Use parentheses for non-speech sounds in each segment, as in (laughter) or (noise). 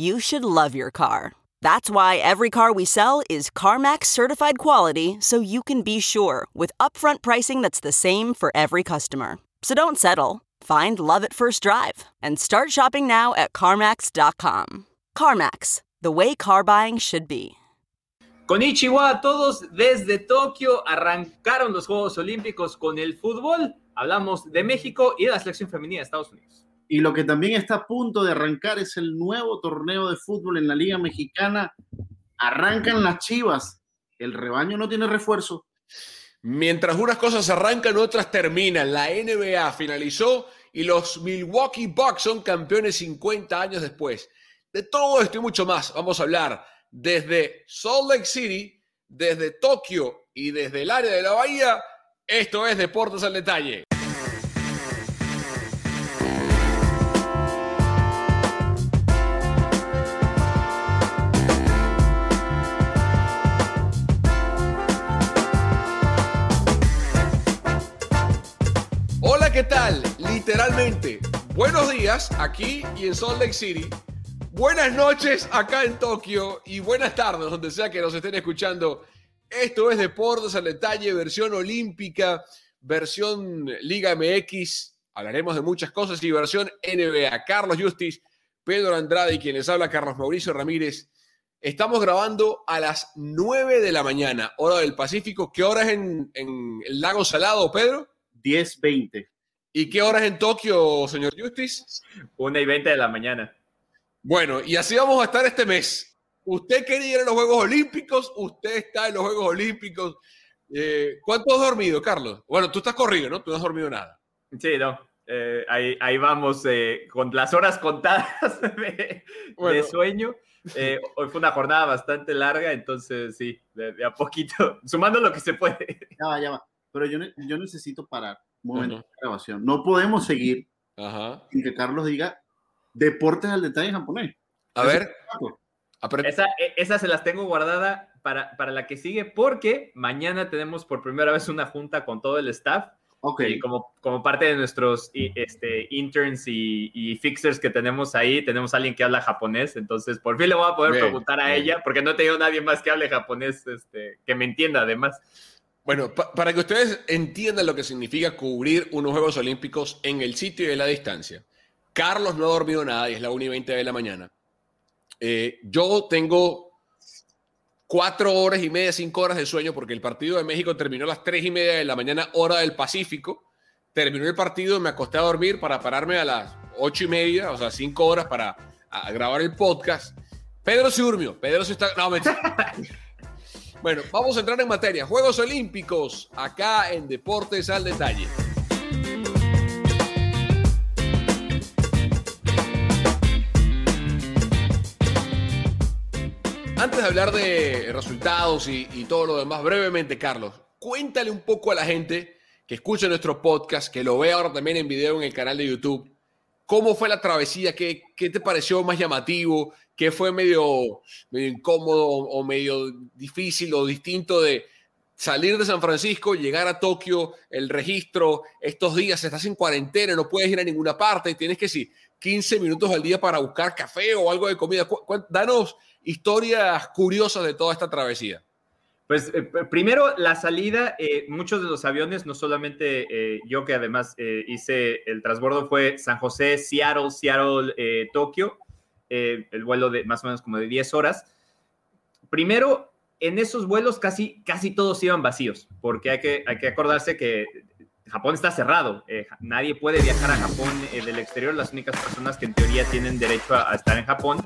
you should love your car. That's why every car we sell is CarMax certified quality so you can be sure with upfront pricing that's the same for every customer. So don't settle. Find love at first drive and start shopping now at CarMax.com. CarMax, the way car buying should be. Konnichiwa a todos desde Tokio. Arrancaron los Juegos Olímpicos con el fútbol. Hablamos de México y de la selección femenina de Estados Unidos. Y lo que también está a punto de arrancar es el nuevo torneo de fútbol en la Liga Mexicana. Arrancan las chivas. El rebaño no tiene refuerzo. Mientras unas cosas arrancan, otras terminan. La NBA finalizó y los Milwaukee Bucks son campeones 50 años después. De todo esto y mucho más vamos a hablar desde Salt Lake City, desde Tokio y desde el área de la bahía. Esto es Deportes al Detalle. Literalmente, buenos días aquí y en Salt Lake City. Buenas noches acá en Tokio y buenas tardes donde sea que nos estén escuchando. Esto es Deportes al Detalle, versión olímpica, versión Liga MX. Hablaremos de muchas cosas y versión NBA. Carlos Justis, Pedro Andrade y quien les habla, Carlos Mauricio Ramírez. Estamos grabando a las 9 de la mañana, hora del Pacífico. ¿Qué hora es en, en el lago Salado, Pedro? 10-20. ¿Y qué hora es en Tokio, señor Justis? 1 y 20 de la mañana. Bueno, y así vamos a estar este mes. Usted quería ir a los Juegos Olímpicos, usted está en los Juegos Olímpicos. Eh, ¿Cuánto has dormido, Carlos? Bueno, tú estás corrido, ¿no? Tú no has dormido nada. Sí, no. Eh, ahí, ahí, vamos eh, con las horas contadas (laughs) de, bueno. de sueño. Eh, hoy fue una jornada bastante larga, entonces sí, de, de, a poquito, (laughs) sumando lo que se puede. Ya va, ya va. Pero yo, yo necesito parar momento uh -huh. de grabación. No podemos seguir Ajá. sin que Carlos diga deportes al detalle en japonés. A ver. Esa, e, esa, se las tengo guardada para, para la que sigue porque mañana tenemos por primera vez una junta con todo el staff. Okay. Y como, como parte de nuestros este, interns y, y, fixers que tenemos ahí, tenemos a alguien que habla japonés, entonces por fin le voy a poder bien, preguntar a bien. ella, porque no he tenido nadie más que hable japonés, este, que me entienda además. Bueno, pa para que ustedes entiendan lo que significa cubrir unos Juegos Olímpicos en el sitio y en la distancia. Carlos no ha dormido nada y es la 1 y 20 de la mañana. Eh, yo tengo cuatro horas y media, cinco horas de sueño porque el partido de México terminó a las tres y media de la mañana, hora del Pacífico. Terminó el partido, me acosté a dormir para pararme a las ocho y media, o sea, cinco horas para grabar el podcast. Pedro se durmió, Pedro se está... No, me... (laughs) bueno, vamos a entrar en materia. Juegos Olímpicos, acá en Deportes al Detalle. Antes de hablar de resultados y, todo lo demás, brevemente, Carlos, cuéntale un poco a la gente que escucha nuestro podcast, que lo ve ahora también en video en el canal de YouTube, ¿Cómo fue la travesía? ¿Qué, qué te pareció más llamativo? ¿Qué fue medio, incómodo o medio difícil o distinto de salir de San Francisco, llegar a Tokio, el registro, estos días estás en cuarentena, no puedes ir a ninguna parte, tienes que sí, 15 minutos al día para buscar café o algo de comida. Danos historias curiosas de toda esta travesía. Pues eh, primero la salida, eh, muchos de los aviones, no solamente eh, yo que además hice el transbordo, fue San José, Seattle, Seattle, Tokio, el vuelo de más o menos como de 10 horas. Primero, en esos vuelos casi, casi todos iban vacíos, porque hay que, hay que acordarse que Japón está cerrado, nadie puede viajar a Japón del exterior, las únicas personas que en teoría tienen derecho a estar en Japón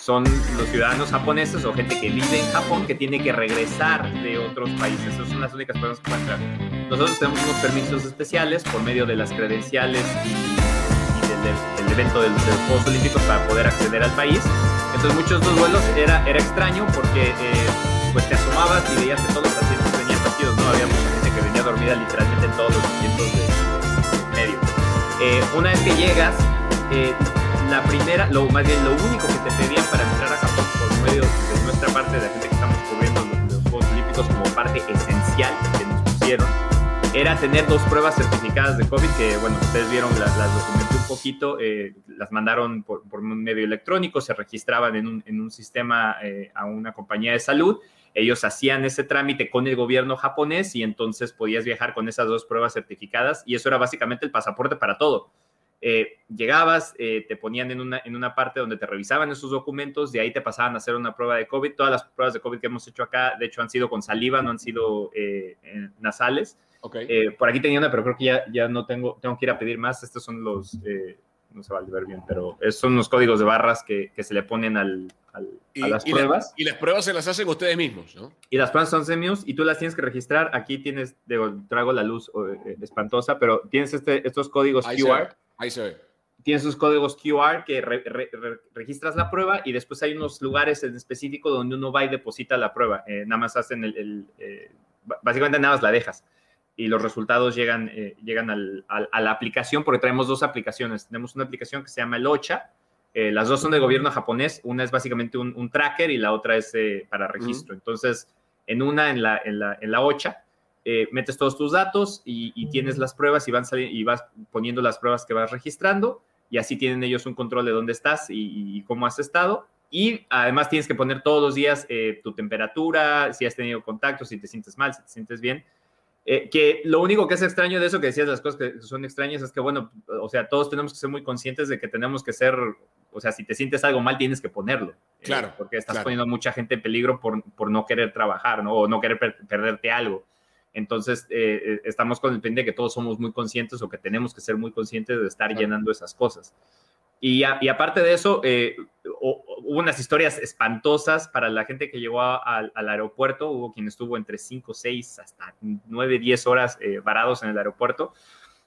son los ciudadanos japoneses o gente que vive en Japón que tiene que regresar de otros países. Esas son las únicas personas que pueden entrar. Nosotros tenemos unos permisos especiales por medio de las credenciales y, del, evento de los Juegos Olímpicos para poder acceder al país. Entonces muchos de los vuelos era, era extraño porque eh, pues te asomabas y veías que todos los asientos venían vacíos, ¿no? Había mucha gente que venía dormida literalmente en todos los asientos de, medio. Eh, una vez que llegas, eh, la primera, lo más bien lo único que te pedían para entrar a Japón por medio de nuestra parte, de la gente que estamos cubriendo los, Juegos Olímpicos como parte esencial que nos pusieron, era tener dos pruebas certificadas de COVID, que bueno, ustedes vieron, las, las documenté un poquito, eh, las mandaron por, por, un medio electrónico, se registraban en un, en un sistema eh, a una compañía de salud, ellos hacían ese trámite con el gobierno japonés y entonces podías viajar con esas dos pruebas certificadas y eso era básicamente el pasaporte para todo. Eh, llegabas, eh, te ponían en una, en una parte donde te revisaban esos documentos, de ahí te pasaban a hacer una prueba de COVID. Todas las pruebas de COVID que hemos hecho acá, de hecho, han sido con saliva, no han sido eh, nasales. por aquí tenía una, pero creo que ya, ya no tengo, tengo que ir a pedir más. Estos son los, no se va a ver bien, pero son los códigos de barras que, que se le ponen al, a las pruebas. y las pruebas se las hacen ustedes mismos, ¿no? Y las pruebas son semios y tú las tienes que registrar. Aquí tienes, digo, traigo la luz espantosa, pero tienes este, estos códigos QR. Ahí se ve. Tienes sus códigos QR que registras la prueba y después hay unos lugares en específico donde uno va y deposita la prueba. Eh, nada más hacen el, eh, básicamente nada más la dejas y los resultados llegan, eh, llegan al, a la aplicación porque traemos dos aplicaciones. Tenemos una aplicación que se llama el OCHA. las dos son de gobierno japonés. Una es básicamente un, tracker y la otra es para registro. Entonces, en una, en la, en la, en la OCHA, eh, metes todos tus datos y, tienes las pruebas y, van y vas poniendo las pruebas que vas registrando y así tienen ellos un control de dónde estás y, cómo has estado. Y además tienes que poner todos los días eh, tu temperatura, si has tenido contacto, si te sientes mal, si te sientes bien. Eh, que lo único que es extraño de eso que decías, las cosas que son extrañas, es que, bueno, o sea, todos tenemos que ser muy conscientes de que tenemos que ser, o sea, si te sientes algo mal, tienes que ponerlo. Claro. porque estás poniendo a mucha gente en peligro por, por no querer trabajar, ¿no? O no querer perderte algo. Entonces, eh, eh, estamos con el pendiente de que todos somos muy conscientes o que tenemos que ser muy conscientes de estar llenando esas cosas. Y, aparte de eso, eh, hubo unas historias espantosas para la gente que llegó al aeropuerto. Hubo quien estuvo entre 5, 6, hasta 9, 10 horas varados en el aeropuerto,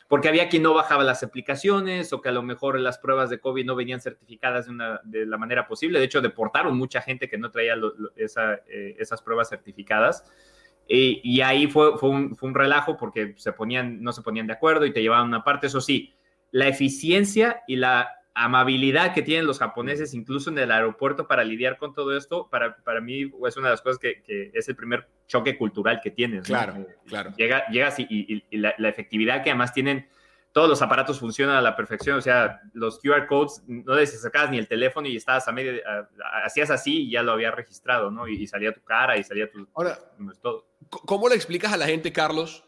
porque había quien no bajaba las aplicaciones o que a lo mejor las pruebas de COVID no venían certificadas de, la manera posible. De hecho, deportaron mucha gente que no traía esas pruebas certificadas. Y, ahí fue, fue, un, fue, un, relajo porque se ponían, no se ponían de acuerdo y te llevaban una parte. Eso sí, la eficiencia y la amabilidad que tienen los japoneses, incluso en el aeropuerto, para lidiar con todo esto, para, para mí es una de las cosas que, que es el primer choque cultural que tienes. Claro, eh, claro. Llega, llegas y, y, la, la, efectividad que además tienen todos los aparatos funcionan a la perfección, o sea, los QR codes, no les sacabas ni el teléfono y estabas a medio, hacías así y ya lo había registrado, ¿no? Y, salía tu cara y salía tu... Ahora, todo. ¿cómo le explicas a la gente, Carlos,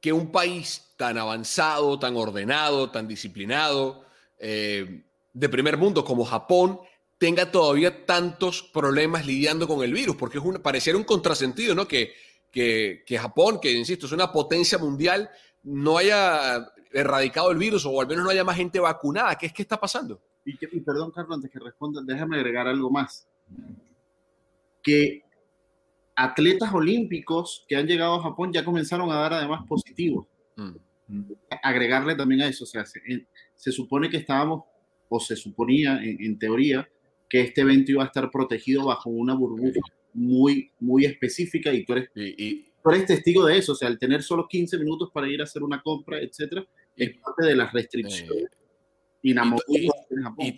que un país tan avanzado, tan ordenado, tan disciplinado, eh, de primer mundo como Japón, tenga todavía tantos problemas lidiando con el virus? Porque es un, pareciera un contrasentido, ¿no? Que, que, que Japón, que insisto, es una potencia mundial, no haya erradicado el virus o al menos no haya más gente vacunada. ¿Qué es que está pasando? Y, perdón, Carlos, antes que responda, déjame agregar algo más. Que atletas olímpicos que han llegado a Japón ya comenzaron a dar además positivos. Mm. Agregarle también a eso, o sea, se, supone que estábamos, o se suponía en, teoría, que este evento iba a estar protegido bajo una burbuja muy, muy específica y tú eres, y, tú eres testigo de eso, o sea, al tener solo 15 minutos para ir a hacer una compra, etcétera, es parte de las restricciones Y,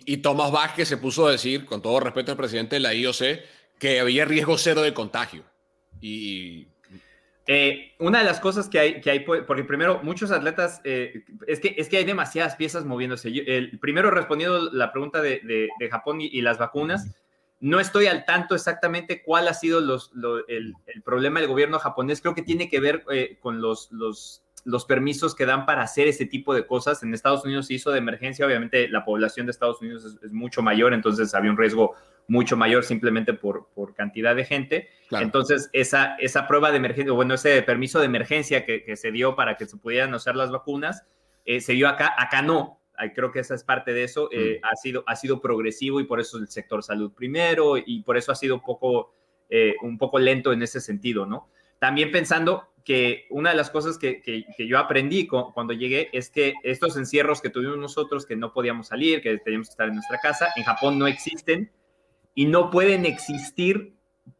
y, Tomás Vázquez se puso a decir, con todo respeto al presidente de la IOC, que había riesgo cero de contagio. Y eh, una de las cosas que hay, que hay, porque primero muchos atletas, eh, es, que, es que hay demasiadas piezas moviéndose. el, primero respondiendo la pregunta de, de, Japón y, las vacunas, no estoy al tanto exactamente cuál ha sido los, el, el, problema del gobierno japonés. Creo que tiene que ver eh, con los, los los permisos que dan para hacer ese tipo de cosas. En Estados Unidos se hizo de emergencia, obviamente la población de Estados Unidos es, mucho mayor, entonces había un riesgo mucho mayor simplemente por, por cantidad de gente. Entonces, esa, esa prueba de emergencia, bueno, ese permiso de emergencia que, se dio para que se pudieran usar las vacunas, eh, se dio acá, acá no. Creo que esa es parte de eso. Eh, mm. ha, sido, ha sido progresivo y por eso el sector salud primero y por eso ha sido un poco, eh, un poco lento en ese sentido, ¿no? También pensando que una de las cosas que, yo aprendí cuando llegué es que estos encierros que tuvimos nosotros, que no podíamos salir, que teníamos que estar en nuestra casa, en Japón no existen y no pueden existir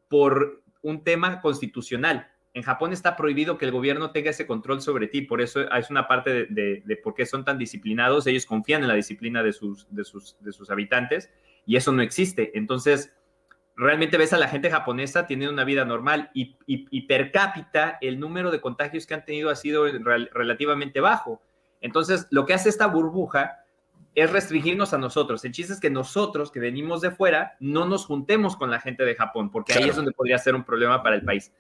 por un tema constitucional. En Japón está prohibido que el gobierno tenga ese control sobre ti, por eso es una parte de, por qué son tan disciplinados. Ellos confían en la disciplina de sus, de sus, de sus habitantes y eso no existe. Entonces, realmente ves a la gente japonesa teniendo una vida normal y, per cápita el número de contagios que han tenido ha sido relativamente bajo. Entonces, lo que hace esta burbuja es restringirnos a nosotros. El chiste es que nosotros que venimos de fuera no nos juntemos con la gente de Japón, porque ahí es donde podría ser un problema para el país.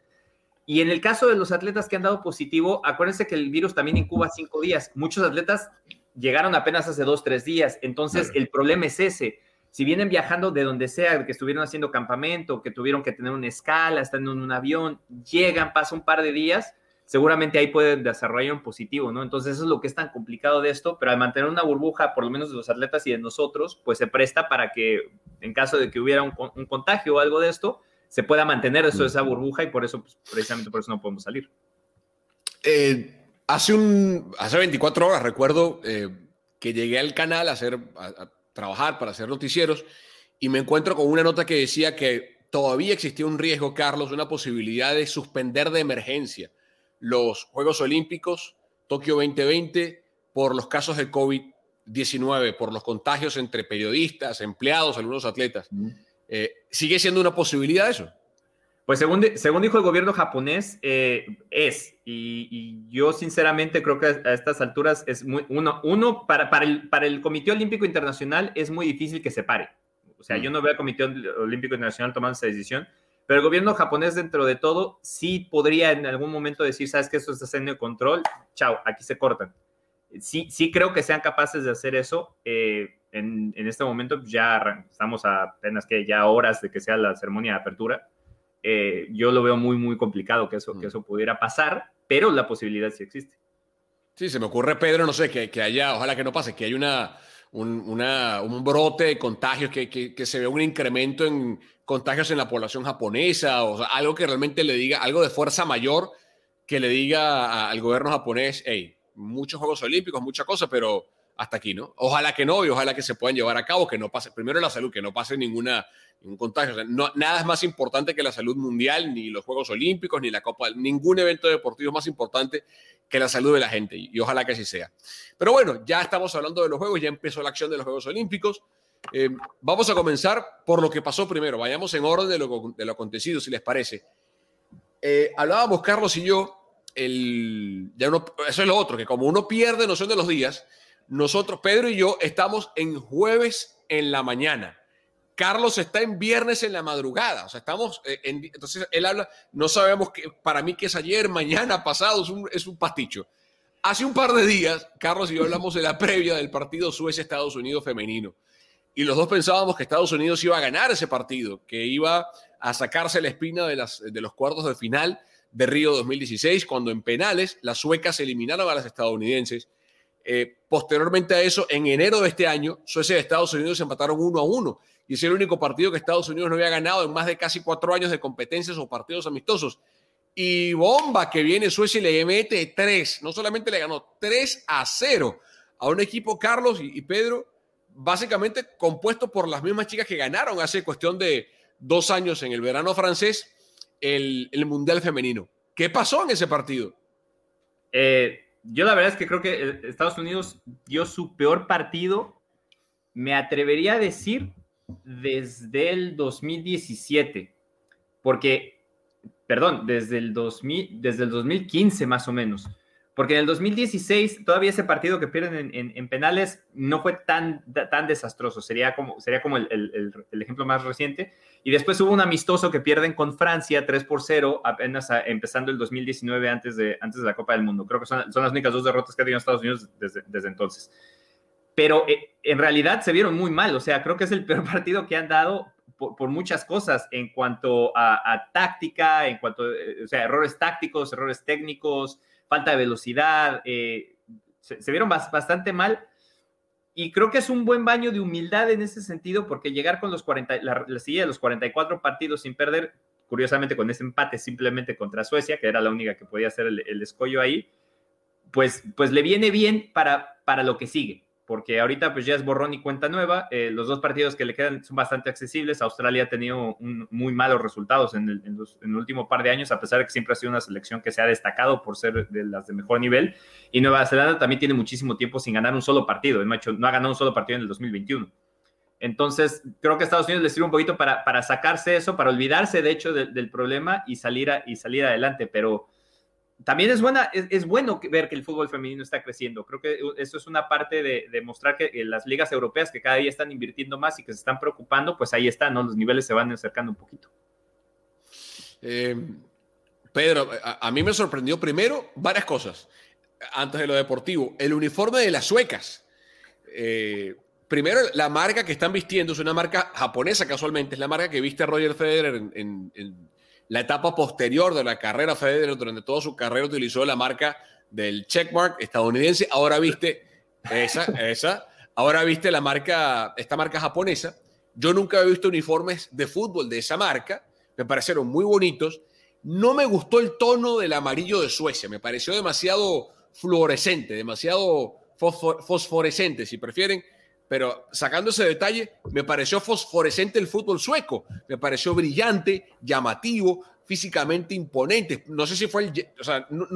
Y en el caso de los atletas que han dado positivo, acuérdense que el virus también incuba cinco días. Muchos atletas llegaron apenas hace dos, tres días. Entonces, el problema es ese si vienen viajando de donde sea, que estuvieron haciendo campamento, que tuvieron que tener una escala, están en un avión, llegan, pasa un par de días, seguramente ahí pueden desarrollar un positivo, ¿no? Entonces eso es lo que es tan complicado de esto, pero al mantener una burbuja, por lo menos de los atletas y de nosotros, pues se presta para que en caso de que hubiera un, contagio o algo de esto, se pueda mantener eso, esa burbuja y por eso, pues, precisamente por eso no podemos salir. Eh, hace, un, hace 24 horas recuerdo eh, que llegué al canal a hacer, trabajar, para hacer noticieros, y me encuentro con una nota que decía que todavía existía un riesgo, Carlos, una posibilidad de suspender de emergencia los Juegos Olímpicos Tokio 2020 por los casos de COVID-19, por los contagios entre periodistas, empleados, algunos atletas. Eh, ¿Sigue siendo una posibilidad eso? Pues según, según dijo el gobierno japonés, eh, es. Y, yo sinceramente creo que a, estas alturas es muy... Uno, uno para, para, el, para el Comité Olímpico Internacional es muy difícil que se pare. O sea, yo mm. no veo al Comité Olímpico Internacional tomando esa decisión, pero el gobierno japonés dentro de todo sí podría en algún momento decir, sabes que esto está haciendo el control, chao, aquí se cortan. Sí, sí creo que sean capaces de hacer eso. Eh, en, en, este momento ya estamos a apenas que ya horas de que sea la ceremonia de apertura eh, yo lo veo muy, muy complicado que eso, que mm. eso pudiera pasar, pero la posibilidad sí existe. Sí, se me ocurre, Pedro, no sé, que, que haya, ojalá que no pase, que haya una, un, una, un brote de contagios, que, que, que, se vea un incremento en contagios en la población japonesa, o algo que realmente le diga, algo de fuerza mayor que le diga al gobierno japonés, hey, muchos Juegos Olímpicos, mucha cosa, pero hasta aquí, ¿no? Ojalá que no y ojalá que se puedan llevar a cabo, que no pase, primero la salud, que no pase ninguna, ningún contagio. nada es más importante que la salud mundial, ni los Juegos Olímpicos, ni la Copa, ningún evento deportivo es más importante que la salud de la gente y, ojalá que así sea. Pero bueno, ya estamos hablando de los Juegos, ya empezó la acción de los Juegos Olímpicos. Eh, vamos a comenzar por lo que pasó primero, vayamos en orden de lo, de lo acontecido, si les parece. Eh, hablábamos Carlos y yo, el, eso es lo otro, que como uno pierde noción de los días, nosotros, Pedro y yo, estamos en jueves en la mañana. Carlos está en viernes en la madrugada. O sea, estamos eh, en, entonces él habla, no sabemos que para mí que es ayer, mañana, pasado, es un, es pasticho. Hace un par de días, Carlos y yo hablamos de la previa del partido Suecia-Estados Unidos femenino. Y los dos pensábamos que Estados Unidos iba a ganar ese partido, que iba a sacarse la espina de, las, de los cuartos de final de Río 2016, cuando en penales las suecas eliminaron a las estadounidenses eh, posteriormente a eso, en enero de este año, Suecia y Estados Unidos se empataron uno a uno. Y es el único partido que Estados Unidos no había ganado en más de casi cuatro años de competencias o partidos amistosos. Y bomba que viene Suecia y le mete tres. No solamente le ganó 3 a 0 a un equipo, Carlos y, Pedro, básicamente compuesto por las mismas chicas que ganaron hace cuestión de dos años en el verano francés el, el Mundial Femenino. ¿Qué pasó en ese partido? Eh, yo la verdad es que creo que eh, Estados Unidos dio su peor partido me atrevería a decir desde el 2017, porque, perdón, desde el, 2000, desde el 2015 más o menos, porque en el 2016 todavía ese partido que pierden en, penales no fue tan, tan desastroso, sería como, sería como el, el, ejemplo más reciente. Y después hubo un amistoso que pierden con Francia 3 por 0, apenas empezando el 2019 antes de, antes de la Copa del Mundo. Creo que son, son las únicas dos derrotas que ha tenido Estados Unidos desde, desde entonces pero eh, en realidad se vieron muy mal, o sea, creo que es el peor (laughs) partido que han dado por, muchas cosas en cuanto a, táctica, en cuanto, eh, o sea, errores tácticos, errores técnicos, falta de velocidad, eh, se, vieron bastante mal. Y creo que es un buen baño de humildad en ese sentido, porque llegar con los 40, la, la silla de los 44 partidos sin perder, curiosamente con ese empate simplemente contra Suecia, que era la única que podía hacer el, el escollo ahí, pues, pues le viene bien para, para lo que sigue porque ahorita pues ya es borrón y cuenta nueva. Eh, los dos partidos que le quedan son bastante accesibles. Australia ha tenido muy malos resultados en el, último par de años, a pesar de que siempre ha sido una selección que se ha destacado por ser de las de mejor nivel. Y Nueva Zelanda también tiene muchísimo tiempo sin ganar un solo partido. no ha ganado un solo partido en el 2021. Entonces, creo que a Estados Unidos le sirve un poquito para, para sacarse eso, para olvidarse de hecho del problema y salir, y salir adelante. Pero también es, buena, es, bueno ver que el fútbol femenino está creciendo. Creo que eso es una parte de, mostrar que las ligas europeas que cada día están invirtiendo más y que se están preocupando, pues ahí están, ¿no? Los niveles se van acercando un poquito. Eh, Pedro, a, mí me sorprendió primero varias cosas. Antes de lo deportivo, el uniforme de las suecas. Eh, primero, la marca que están vistiendo es una marca japonesa casualmente, es la marca que viste Roger Federer en la etapa posterior de la carrera Federer, durante toda su carrera utilizó la marca del checkmark estadounidense. Ahora viste esa, esa. Ahora viste la marca, esta marca japonesa. Yo nunca he visto uniformes de fútbol de esa marca. Me parecieron muy bonitos. No me gustó el tono del amarillo de Suecia. Me pareció demasiado fluorescente, demasiado fosforescente, si prefieren. Pero sacando ese detalle, me pareció fosforescente el fútbol sueco. Me pareció brillante, llamativo, físicamente imponente. No sé si fue el... O sea, no,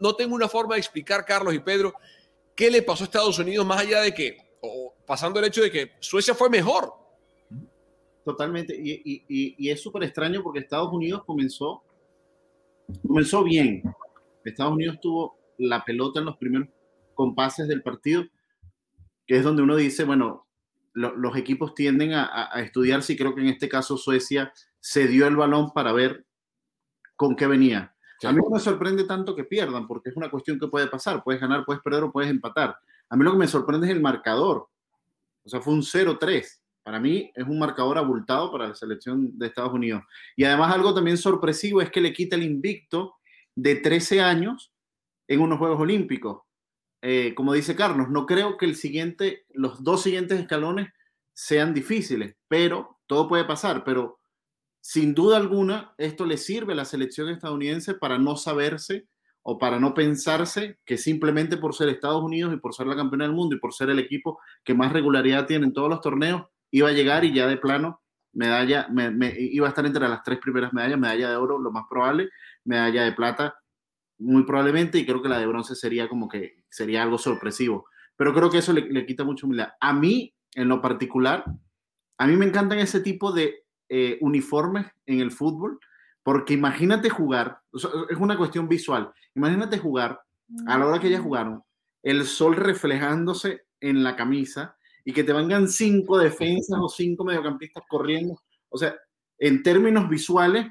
no, tengo una forma de explicar, Carlos y Pedro, qué le pasó a Estados Unidos más allá de que, o pasando el hecho de que Suecia fue mejor. Totalmente. Y, es súper extraño porque Estados Unidos comenzó, comenzó bien. Estados Unidos tuvo la pelota en los primeros compases del partido que es donde uno dice, bueno, los equipos tienden a, estudiar si creo que en este caso Suecia se dio el balón para ver con qué venía. A mí no me sorprende tanto que pierdan, porque es una cuestión que puede pasar. Puedes ganar, puedes perder o puedes empatar. A mí lo que me sorprende es el marcador. O sea, fue un 0-3. Para mí es un marcador abultado para la selección de Estados Unidos. Y además algo también sorpresivo es que le quita el invicto de 13 años en unos Juegos Olímpicos. Eh, como dice Carlos, no creo que los dos siguientes escalones sean difíciles, pero todo puede pasar, pero sin duda alguna esto le sirve a la selección estadounidense para no saberse o para no pensarse que simplemente por ser Estados Unidos y por ser la campeona del mundo y por ser el equipo que más regularidad tiene en todos los torneos, iba a llegar y ya de plano medalla, iba a estar entre las tres primeras medallas, medalla de oro, lo más probable, medalla de plata, muy probablemente, y creo que la de bronce sería como que sería algo sorpresivo. Pero creo que eso le, quita mucho humildad. A mí, en lo particular, a mí me encantan ese tipo de eh, uniformes en el fútbol, porque imagínate jugar, es una cuestión visual, imagínate jugar a la hora que ya jugaron, el sol reflejándose en la camisa y que te vengan cinco defensas o cinco mediocampistas corriendo. O sea, en términos visuales,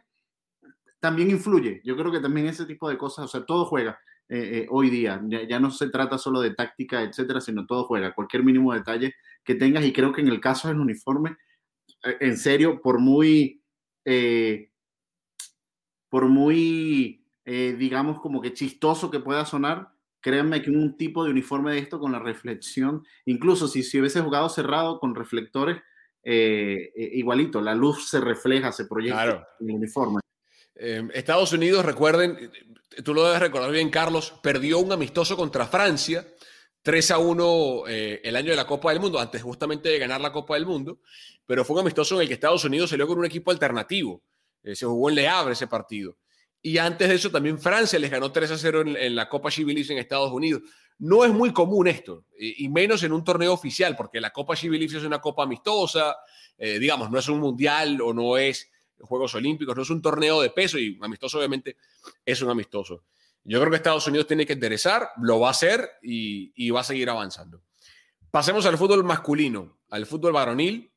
también influye. Yo creo que también ese tipo de cosas, o sea, todo juega eh, eh, hoy día. Ya, no se trata solo de táctica, etcétera, sino todo juega. Cualquier mínimo detalle que tengas, y creo que en el caso del uniforme, eh, en serio, por muy, por muy, digamos, como que chistoso que pueda sonar, créanme que un tipo de uniforme de esto con la reflexión, incluso si, si hubiese jugado cerrado con reflectores, igualito, la luz se refleja, se proyecta en el uniforme. Em, Estados Unidos, recuerden, tú lo debes recordar bien, Carlos, perdió un amistoso contra Francia, 3 a 1 eh, el año de la Copa del Mundo, antes justamente de ganar la Copa del Mundo, pero fue un amistoso en el que Estados Unidos salió con un equipo alternativo. Eh, se jugó en Le Havre ese partido. Y antes de eso también Francia les ganó 3 a 0 en, la Copa Civilis en Estados Unidos. no es muy común esto, y, menos en un torneo oficial, porque la Copa Chivilif es una copa amistosa, eh, digamos, no es un mundial o no es Juegos Olímpicos, no es un torneo de peso y amistoso obviamente es un amistoso. Yo creo que Estados Unidos tiene que enderezar, lo va a hacer y, va a seguir avanzando. Pasemos al fútbol masculino, al fútbol varonil.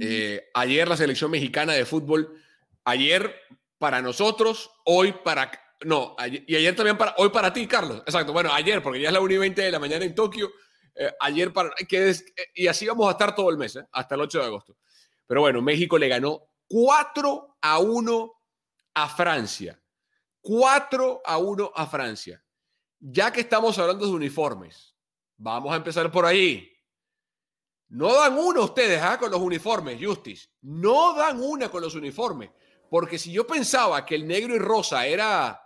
Eh, ayer la selección mexicana de fútbol, ayer para nosotros, hoy para... No, y ayer también para... Hoy para ti, Carlos. Exacto, bueno, ayer, porque ya es la 1 y 20 de la mañana en Tokio. Eh, ayer para... Que es, y así vamos a estar todo el mes, ¿eh? hasta el 8 de agosto. Pero bueno, México le ganó 4 a 1 a Francia. 4 a 1 a Francia. Ya que estamos hablando de uniformes, vamos a empezar por ahí. No dan una ustedes ¿ah? con los uniformes, Justice. No dan una con los uniformes. Porque si yo pensaba que el negro y rosa era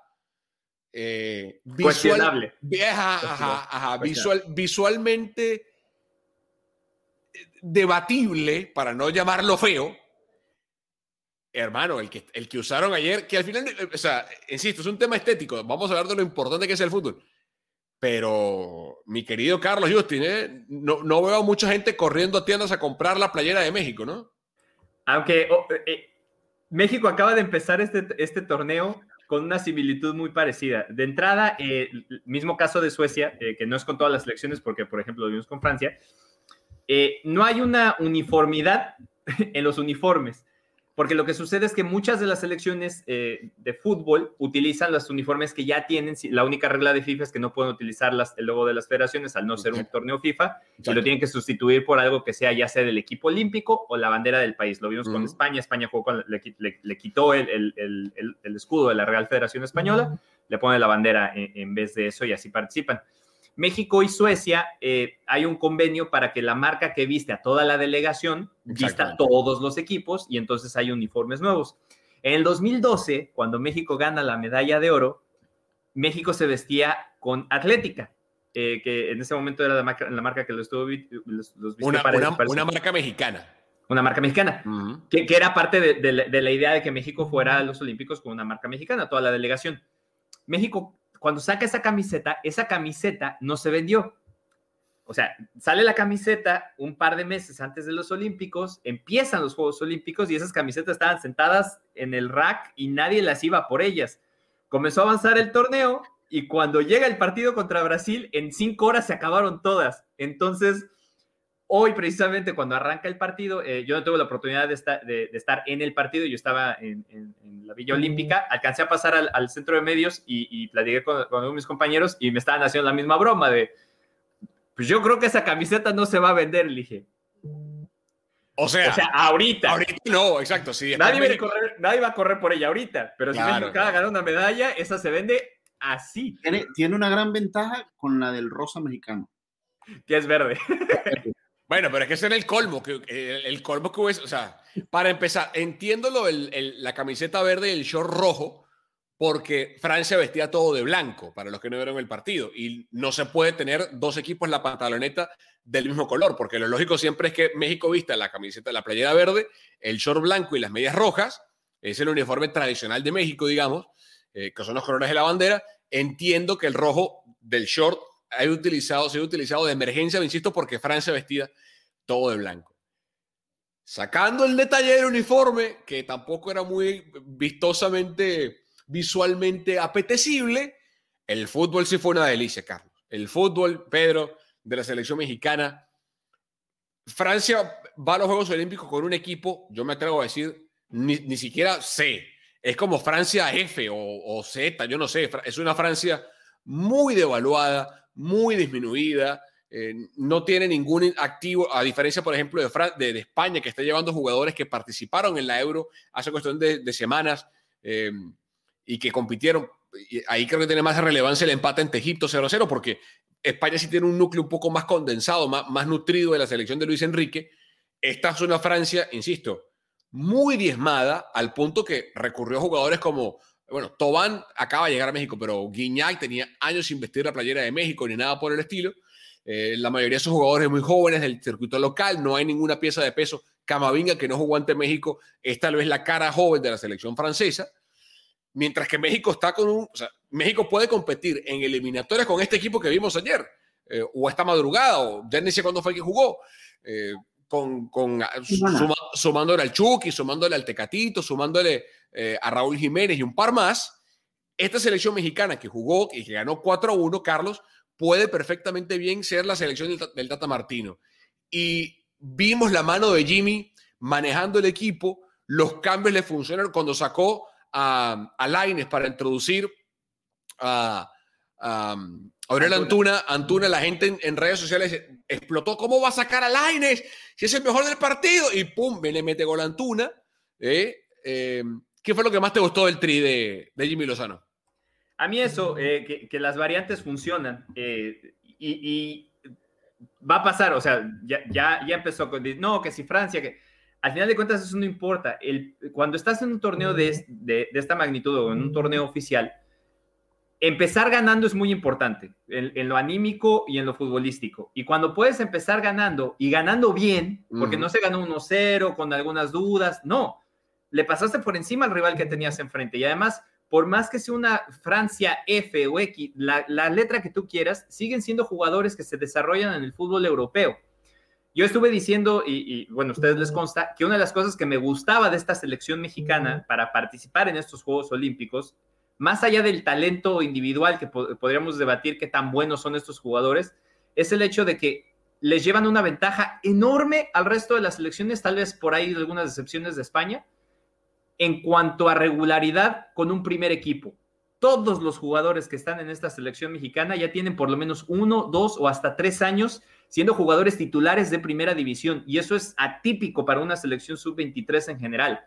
eh, visual, visual, visualmente eh, debatible, para no llamarlo feo, hermano, el que, el que usaron ayer, que al final, o sea, insisto, es un tema estético, vamos a hablar de lo importante que es el fútbol. Pero, mi querido Carlos Justin, ¿eh? no, no, veo mucha gente corriendo a tiendas a comprar la playera de México, ¿no? Aunque oh, eh, eh, México acaba de empezar este, este torneo con una similitud muy parecida. De entrada, el mismo caso de Suecia, que no es con todas las selecciones, porque por ejemplo lo vimos con Francia, no hay una uniformidad (laughs) en los uniformes. Porque lo que sucede es que muchas de las selecciones eh, de fútbol utilizan los uniformes que ya tienen. La única regla de FIFA es que no pueden utilizar las, el logo de las federaciones al no ser un torneo FIFA y lo tienen que sustituir por algo que sea ya sea del equipo olímpico o la bandera del país. Lo vimos con España. España jugó le, quitó el, escudo de la Real Federación Española, le pone la bandera en vez de eso y así participan. México y Suecia eh, hay un convenio para que la marca que viste a toda la delegación vista a todos los equipos y entonces hay uniformes nuevos. En el 2012, cuando México gana la medalla de oro, México se vestía con Atlética, eh, que en ese momento era la marca, la marca que lo estuvo los, una, una, marca mexicana. Una marca mexicana, que, era parte de, de la idea de que México fuera a los Olímpicos con una marca mexicana, toda la delegación. México cuando saca esa camiseta, esa camiseta no se vendió. O sea, sale la camiseta un par de meses antes de los Olímpicos, empiezan los Juegos Olímpicos y esas camisetas estaban sentadas en el rack y nadie las iba por ellas. Comenzó a avanzar el torneo y cuando llega el partido contra Brasil, en cinco horas se acabaron todas. Entonces, hoy precisamente cuando arranca el partido, eh, yo no tuve la oportunidad de estar, de, estar, en el partido, yo estaba en, la Villa Olímpica, alcancé a pasar al, centro de medios y, y platiqué con, con, mis compañeros y me estaban haciendo la misma broma de, pues yo creo que esa camiseta no se va a vender, le dije. O sea, o sea ahorita. Ahorita no, exacto. nadie, nadie, va a correr por ella ahorita, pero si México acaba de ganar una medalla, esa se vende así. Tiene, tiene una gran ventaja con la del rosa mexicano. Que es verde. (laughs) (laughs) Bueno, pero es que ese era el colmo, que, el, colmo que hubiese, o sea, para empezar, entiendo el, la camiseta verde y el short rojo, porque Francia vestía todo de blanco, para los que no vieron el partido, y no se puede tener dos equipos en la pantaloneta del mismo color, porque lo lógico siempre es que México vista la camiseta, la playera verde, el short blanco y las medias rojas, es el uniforme tradicional de México, digamos, eh, que son los colores de la bandera. Entiendo que el rojo del short utilizado, se ha utilizado de emergencia, insisto, porque Francia vestía todo de blanco. Sacando el detalle del uniforme, que tampoco era muy vistosamente, visualmente apetecible, el fútbol sí fue una delicia, Carlos. El fútbol, Pedro, de la selección mexicana. Francia va a los Juegos Olímpicos con un equipo, yo me atrevo a decir, ni, siquiera C. Es como Francia F o Z, yo no sé. Es una Francia muy devaluada, muy disminuida, eh, no tiene ningún activo, a diferencia, por ejemplo, de, de, España, que está llevando jugadores que participaron en la Euro hace cuestión de, semanas eh, y que compitieron. ahí creo que tiene más relevancia el empate entre Egipto 0-0, porque España sí tiene un núcleo un poco más condensado, más, más nutrido de la selección de Luis Enrique. Esta es una Francia, insisto, muy diezmada, al punto que recurrió a jugadores como bueno, Tobán acaba de llegar a México, pero Guiñac tenía años sin vestir la playera de México ni nada por el estilo. Eh, la mayoría de esos jugadores muy jóvenes del circuito local, no hay ninguna pieza de peso. Camavinga, que no jugó ante México, es tal vez la cara joven de la selección francesa. Mientras que México está con un. O sea, México puede competir en eliminatorias con este equipo que vimos ayer, eh, o esta madrugada, o ya ni sé cuándo fue que jugó. Eh, con, con sumándole al Chucky, sumándole al Tecatito, sumándole eh, a Raúl Jiménez y un par más, esta selección mexicana que jugó y que ganó 4 a 1, Carlos, puede perfectamente bien ser la selección del, del Tata Martino. Y vimos la mano de Jimmy manejando el equipo, los cambios le funcionaron cuando sacó a, a Laines para introducir a, a Aurel Antuna. Antuna, la gente en, redes sociales explotó. ¿Cómo va a sacar a Laines? Si es el mejor del partido. Y pum, me le mete gol a Antuna. ¿eh? Em, ¿Qué fue lo que más te gustó del tri de, Jimmy Lozano? A mí eso, eh, que, las variantes funcionan. Eh, y, va a pasar, o sea, ya, ya, ya empezó con, no, que si Francia, que al final de cuentas eso no importa. El, cuando estás en un torneo de, de, esta magnitud o en un torneo oficial, empezar ganando es muy importante en, lo anímico y en lo futbolístico. Y cuando puedes empezar ganando y ganando bien, porque no se ganó 1-0 con algunas dudas, no, le pasaste por encima al rival que tenías enfrente. Y además, por más que sea una Francia F o X, la, la letra que tú quieras, siguen siendo jugadores que se desarrollan en el fútbol europeo. Yo estuve diciendo, y, bueno, a ustedes les consta, que una de las cosas que me gustaba de esta selección mexicana para participar en estos Juegos Olímpicos, más allá del talento individual que podríamos debatir qué tan buenos son estos jugadores, es el hecho de que les llevan una ventaja enorme al resto de las selecciones, tal vez por ahí algunas excepciones de España, en cuanto a regularidad con un primer equipo. Todos los jugadores que están en esta selección mexicana ya tienen por lo menos uno, dos o hasta tres años siendo jugadores titulares de primera división. Y eso es atípico para una selección sub-23 en general.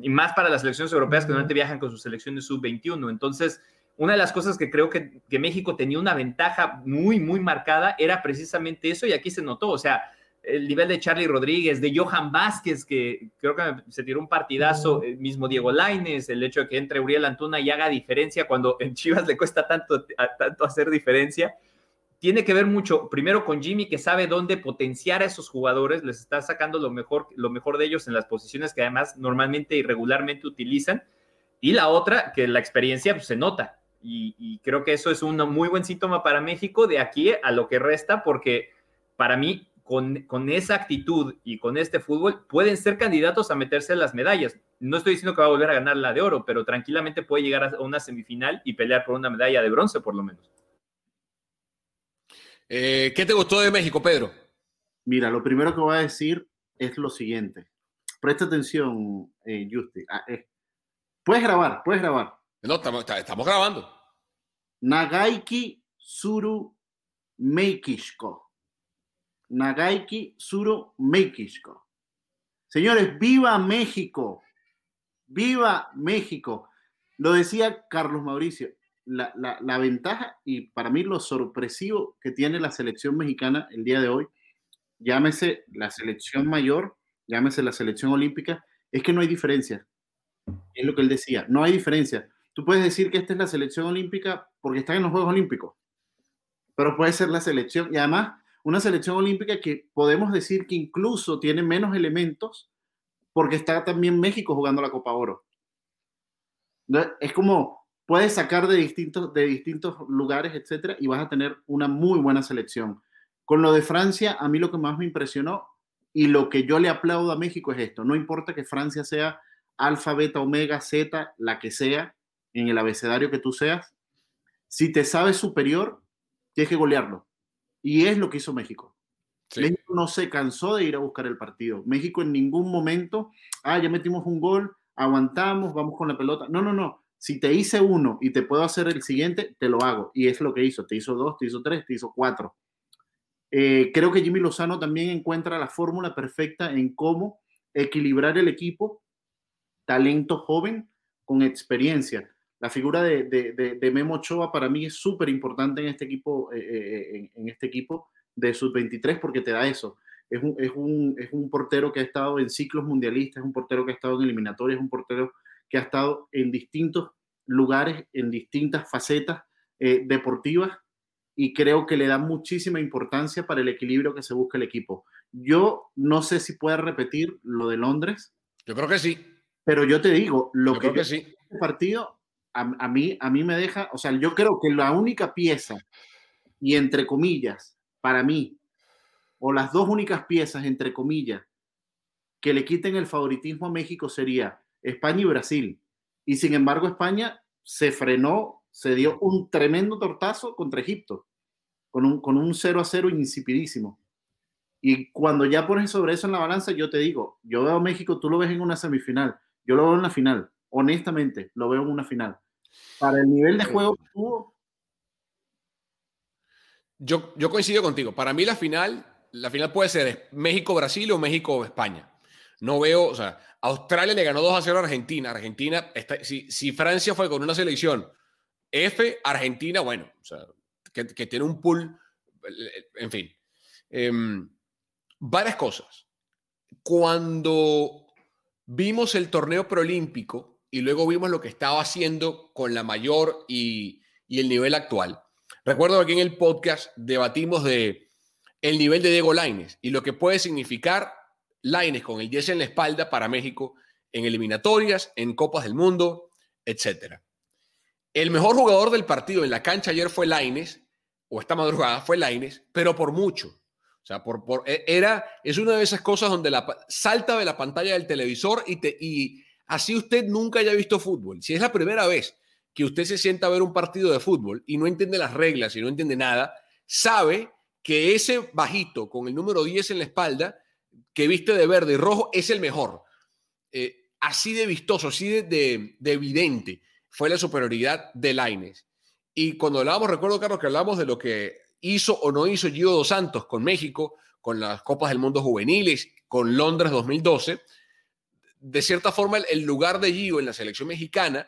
Y más para las selecciones europeas que normalmente viajan con sus selecciones sub-21. Entonces, una de las cosas que creo que, México tenía una ventaja muy, muy marcada era precisamente eso. Y aquí se notó. O sea, el nivel de Charlie Rodríguez, de Johan Vázquez, que creo que se tiró un partidazo, el mismo Diego Laines, el hecho de que entre Uriel Antuna y haga diferencia cuando en Chivas le cuesta tanto, tanto hacer diferencia tiene que ver mucho, primero con Jimmy, que sabe dónde potenciar a esos jugadores, les está sacando lo mejor, lo mejor de ellos en las posiciones que además normalmente y regularmente utilizan. Y la otra, que la experiencia pues, se nota. Y, creo que eso es un muy buen síntoma para México de aquí a lo que resta, porque para mí, con, con esa actitud y con este fútbol, pueden ser candidatos a meterse en las medallas. No estoy diciendo que va a volver a ganar la de oro, pero tranquilamente puede llegar a una semifinal y pelear por una medalla de bronce, por lo menos. Eh, ¿Qué te gustó de México, Pedro? Mira, lo primero que voy a decir es lo siguiente. Presta atención, eh, Justin. Ah, eh, puedes grabar, puedes grabar. No, estamos, estamos grabando. Nagaiki Suru Meikishko. Nagaiki Suru Meikishko. Señores, viva México. Viva México. Lo decía Carlos Mauricio la, ventaja y para mí lo sorpresivo que tiene la selección mexicana el día de hoy, llámese la selección mayor, llámese la selección olímpica, es que no hay diferencia. Es lo que él decía, no hay diferencia. Tú puedes decir que esta es la selección olímpica porque está en los Juegos Olímpicos, pero puede ser la selección y además una selección olímpica que podemos decir que incluso tiene menos elementos porque está también México jugando la Copa Oro. Es como, puedes sacar de distintos, de distintos lugares, etcétera, y vas a tener una muy buena selección. Con lo de Francia, a mí lo que más me impresionó y lo que yo le aplaudo a México es esto: no importa que Francia sea alfa, beta, omega, z, la que sea, en el abecedario que tú seas, si te sabes superior, tienes que golearlo. Y es lo que hizo México. México no se cansó de ir a buscar el partido. México en ningún momento, ah, ya metimos un gol, aguantamos, vamos con la pelota. No, no, no si te hice uno y te puedo hacer el siguiente, te lo hago. Y es lo que hizo. Te hizo dos, te hizo tres, te hizo cuatro. Eh, creo que Jimmy Lozano también encuentra la fórmula perfecta en cómo equilibrar el equipo, talento joven con experiencia. La figura de, de, Memo Ochoa para mí es súper importante en este equipo, eh, eh, en, este equipo de sub-23 porque te da eso. Es un, es, un, es un portero que ha estado en ciclos mundialistas, es un portero que ha estado en eliminatorias, es un portero que ha estado en distintos lugares, en distintas facetas eh, deportivas y creo que le da muchísima importancia para el equilibrio que se busca el equipo. Yo no sé si pueda repetir lo de Londres. Yo creo que sí. Pero yo te digo, lo que, que sí. este partido a, mí, a mí me deja, o sea, yo creo que la única pieza, y entre comillas, para mí, o las dos únicas piezas, entre comillas, que le quiten el favoritismo a México sería España y Brasil. Y sin embargo, España se frenó, se dio un tremendo tortazo contra Egipto, con un, con un 0 a 0 insipidísimo. Y cuando ya pones sobre eso en la balanza, yo te digo, yo veo a México, tú lo ves en una semifinal, yo lo veo en la final, honestamente, lo veo en una final. Para el nivel de juego que tuvo. Yo, yo coincido contigo. Para mí la final, la final puede ser México-Brasil o México-España. No veo, o sea, Australia le ganó 2 a 0 a Argentina. Argentina, está, si, si, Francia fue con una selección F, Argentina, bueno, o sea, que, tiene un pool, en fin. Em, varias cosas. Cuando vimos el torneo preolímpico y luego vimos lo que estaba haciendo con la mayor y, y el nivel actual. Recuerdo que aquí en el podcast debatimos de el nivel de Diego Laines y lo que puede significar Laines con el 10 en la espalda para México en eliminatorias, en Copas del Mundo, etc. El mejor jugador del partido en la cancha ayer fue Laines, o esta madrugada fue Laines, pero por mucho. O sea, por, por, e, era, es una de esas cosas donde la, salta de la pantalla del televisor y, te, y así usted nunca haya visto fútbol. Si es la primera vez que usted se sienta a ver un partido de fútbol y no entiende las reglas y no entiende nada, sabe que ese bajito con el número 10 en la espalda que viste de verde y rojo es el mejor. Eh, así de vistoso, así de, evidente fue la superioridad de Laines. Y cuando hablábamos, recuerdo, Carlos, que hablamos de lo que hizo o no hizo Gio Dos Santos con México, con las Copas del Mundo Juveniles, con Londres 2012. De cierta forma, el lugar de Gio en la selección mexicana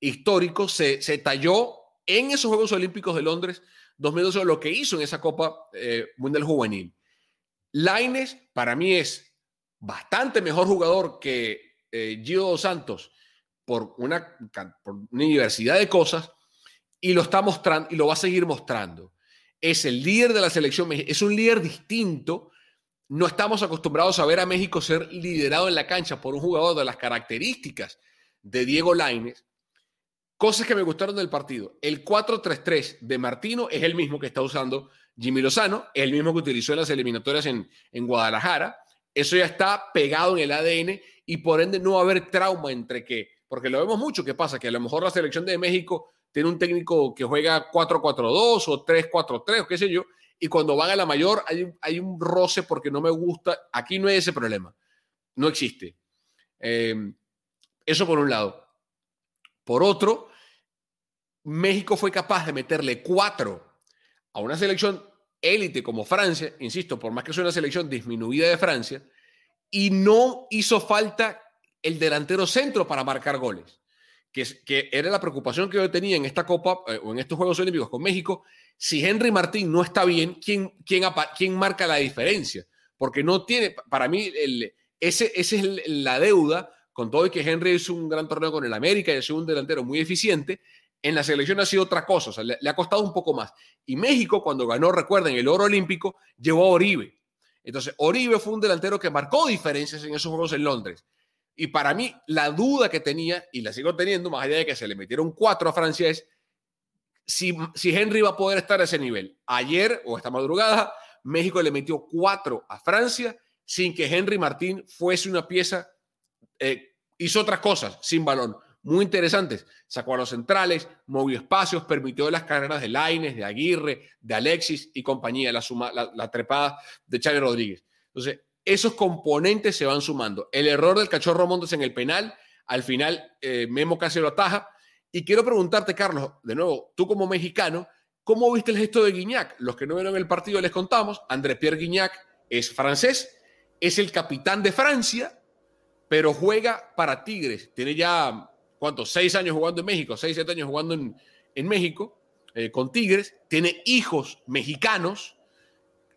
histórico se, se talló en esos Juegos Olímpicos de Londres 2012, lo que hizo en esa Copa eh, Mundial Juvenil. Laines para mí es bastante mejor jugador que eh, Gio Santos por una, por una diversidad de cosas y lo está mostrando y lo va a seguir mostrando. Es el líder de la selección, es un líder distinto. No estamos acostumbrados a ver a México ser liderado en la cancha por un jugador de las características de Diego Laines. Cosas que me gustaron del partido. El 4-3-3 de Martino es el mismo que está usando Jimmy Lozano, el mismo que utilizó en las eliminatorias en, en Guadalajara. Eso ya está pegado en el ADN y por ende no va a haber trauma entre que, porque lo vemos mucho que pasa, que a lo mejor la selección de México tiene un técnico que juega 4-4-2 o 3-4-3 o qué sé yo, y cuando van a la mayor hay, hay un roce porque no me gusta. Aquí no hay ese problema, no existe. Eh, eso por un lado. Por otro, México fue capaz de meterle cuatro a una selección élite como Francia, insisto, por más que sea una selección disminuida de Francia, y no hizo falta el delantero centro para marcar goles, que, que era la preocupación que yo tenía en esta Copa eh, o en estos Juegos Olímpicos con México. Si Henry Martín no está bien, ¿quién, quién, quién marca la diferencia? Porque no tiene, para mí, ese, esa es la deuda, con todo y que Henry es un gran torneo con el América y es un delantero muy eficiente, en la selección ha sido otra cosa, le, ha costado un poco más. Y México, cuando ganó, recuerden, el oro olímpico, llevó a Oribe. Entonces, Oribe fue un delantero que marcó diferencias en esos juegos en Londres. Y para mí, la duda que tenía, y la sigo teniendo, más allá de que se le metieron cuatro a Francia, es si, si Henry va a poder estar a ese nivel. Ayer o esta madrugada, México le metió cuatro a Francia sin que Henry Martín fuese una pieza, eh, hizo otras cosas sin balón muy interesantes. Sacó a los centrales, movió espacios, permitió las carreras de Laines, de Aguirre, de Alexis y compañía, la, suma, la, trepada de Chávez Rodríguez. Entonces, esos componentes se van sumando. El error del cachorro Montes en el penal, al final eh, Memo casi lo ataja. Y quiero preguntarte, Carlos, de nuevo, tú como mexicano, ¿cómo viste el gesto de Guignac? Los que no vieron el partido les contamos, André Pierre Guignac es francés, es el capitán de Francia, pero juega para Tigres. Tiene ya ¿cuántos? Seis años jugando en México, seis, siete años jugando en, México eh, con Tigres, tiene hijos mexicanos,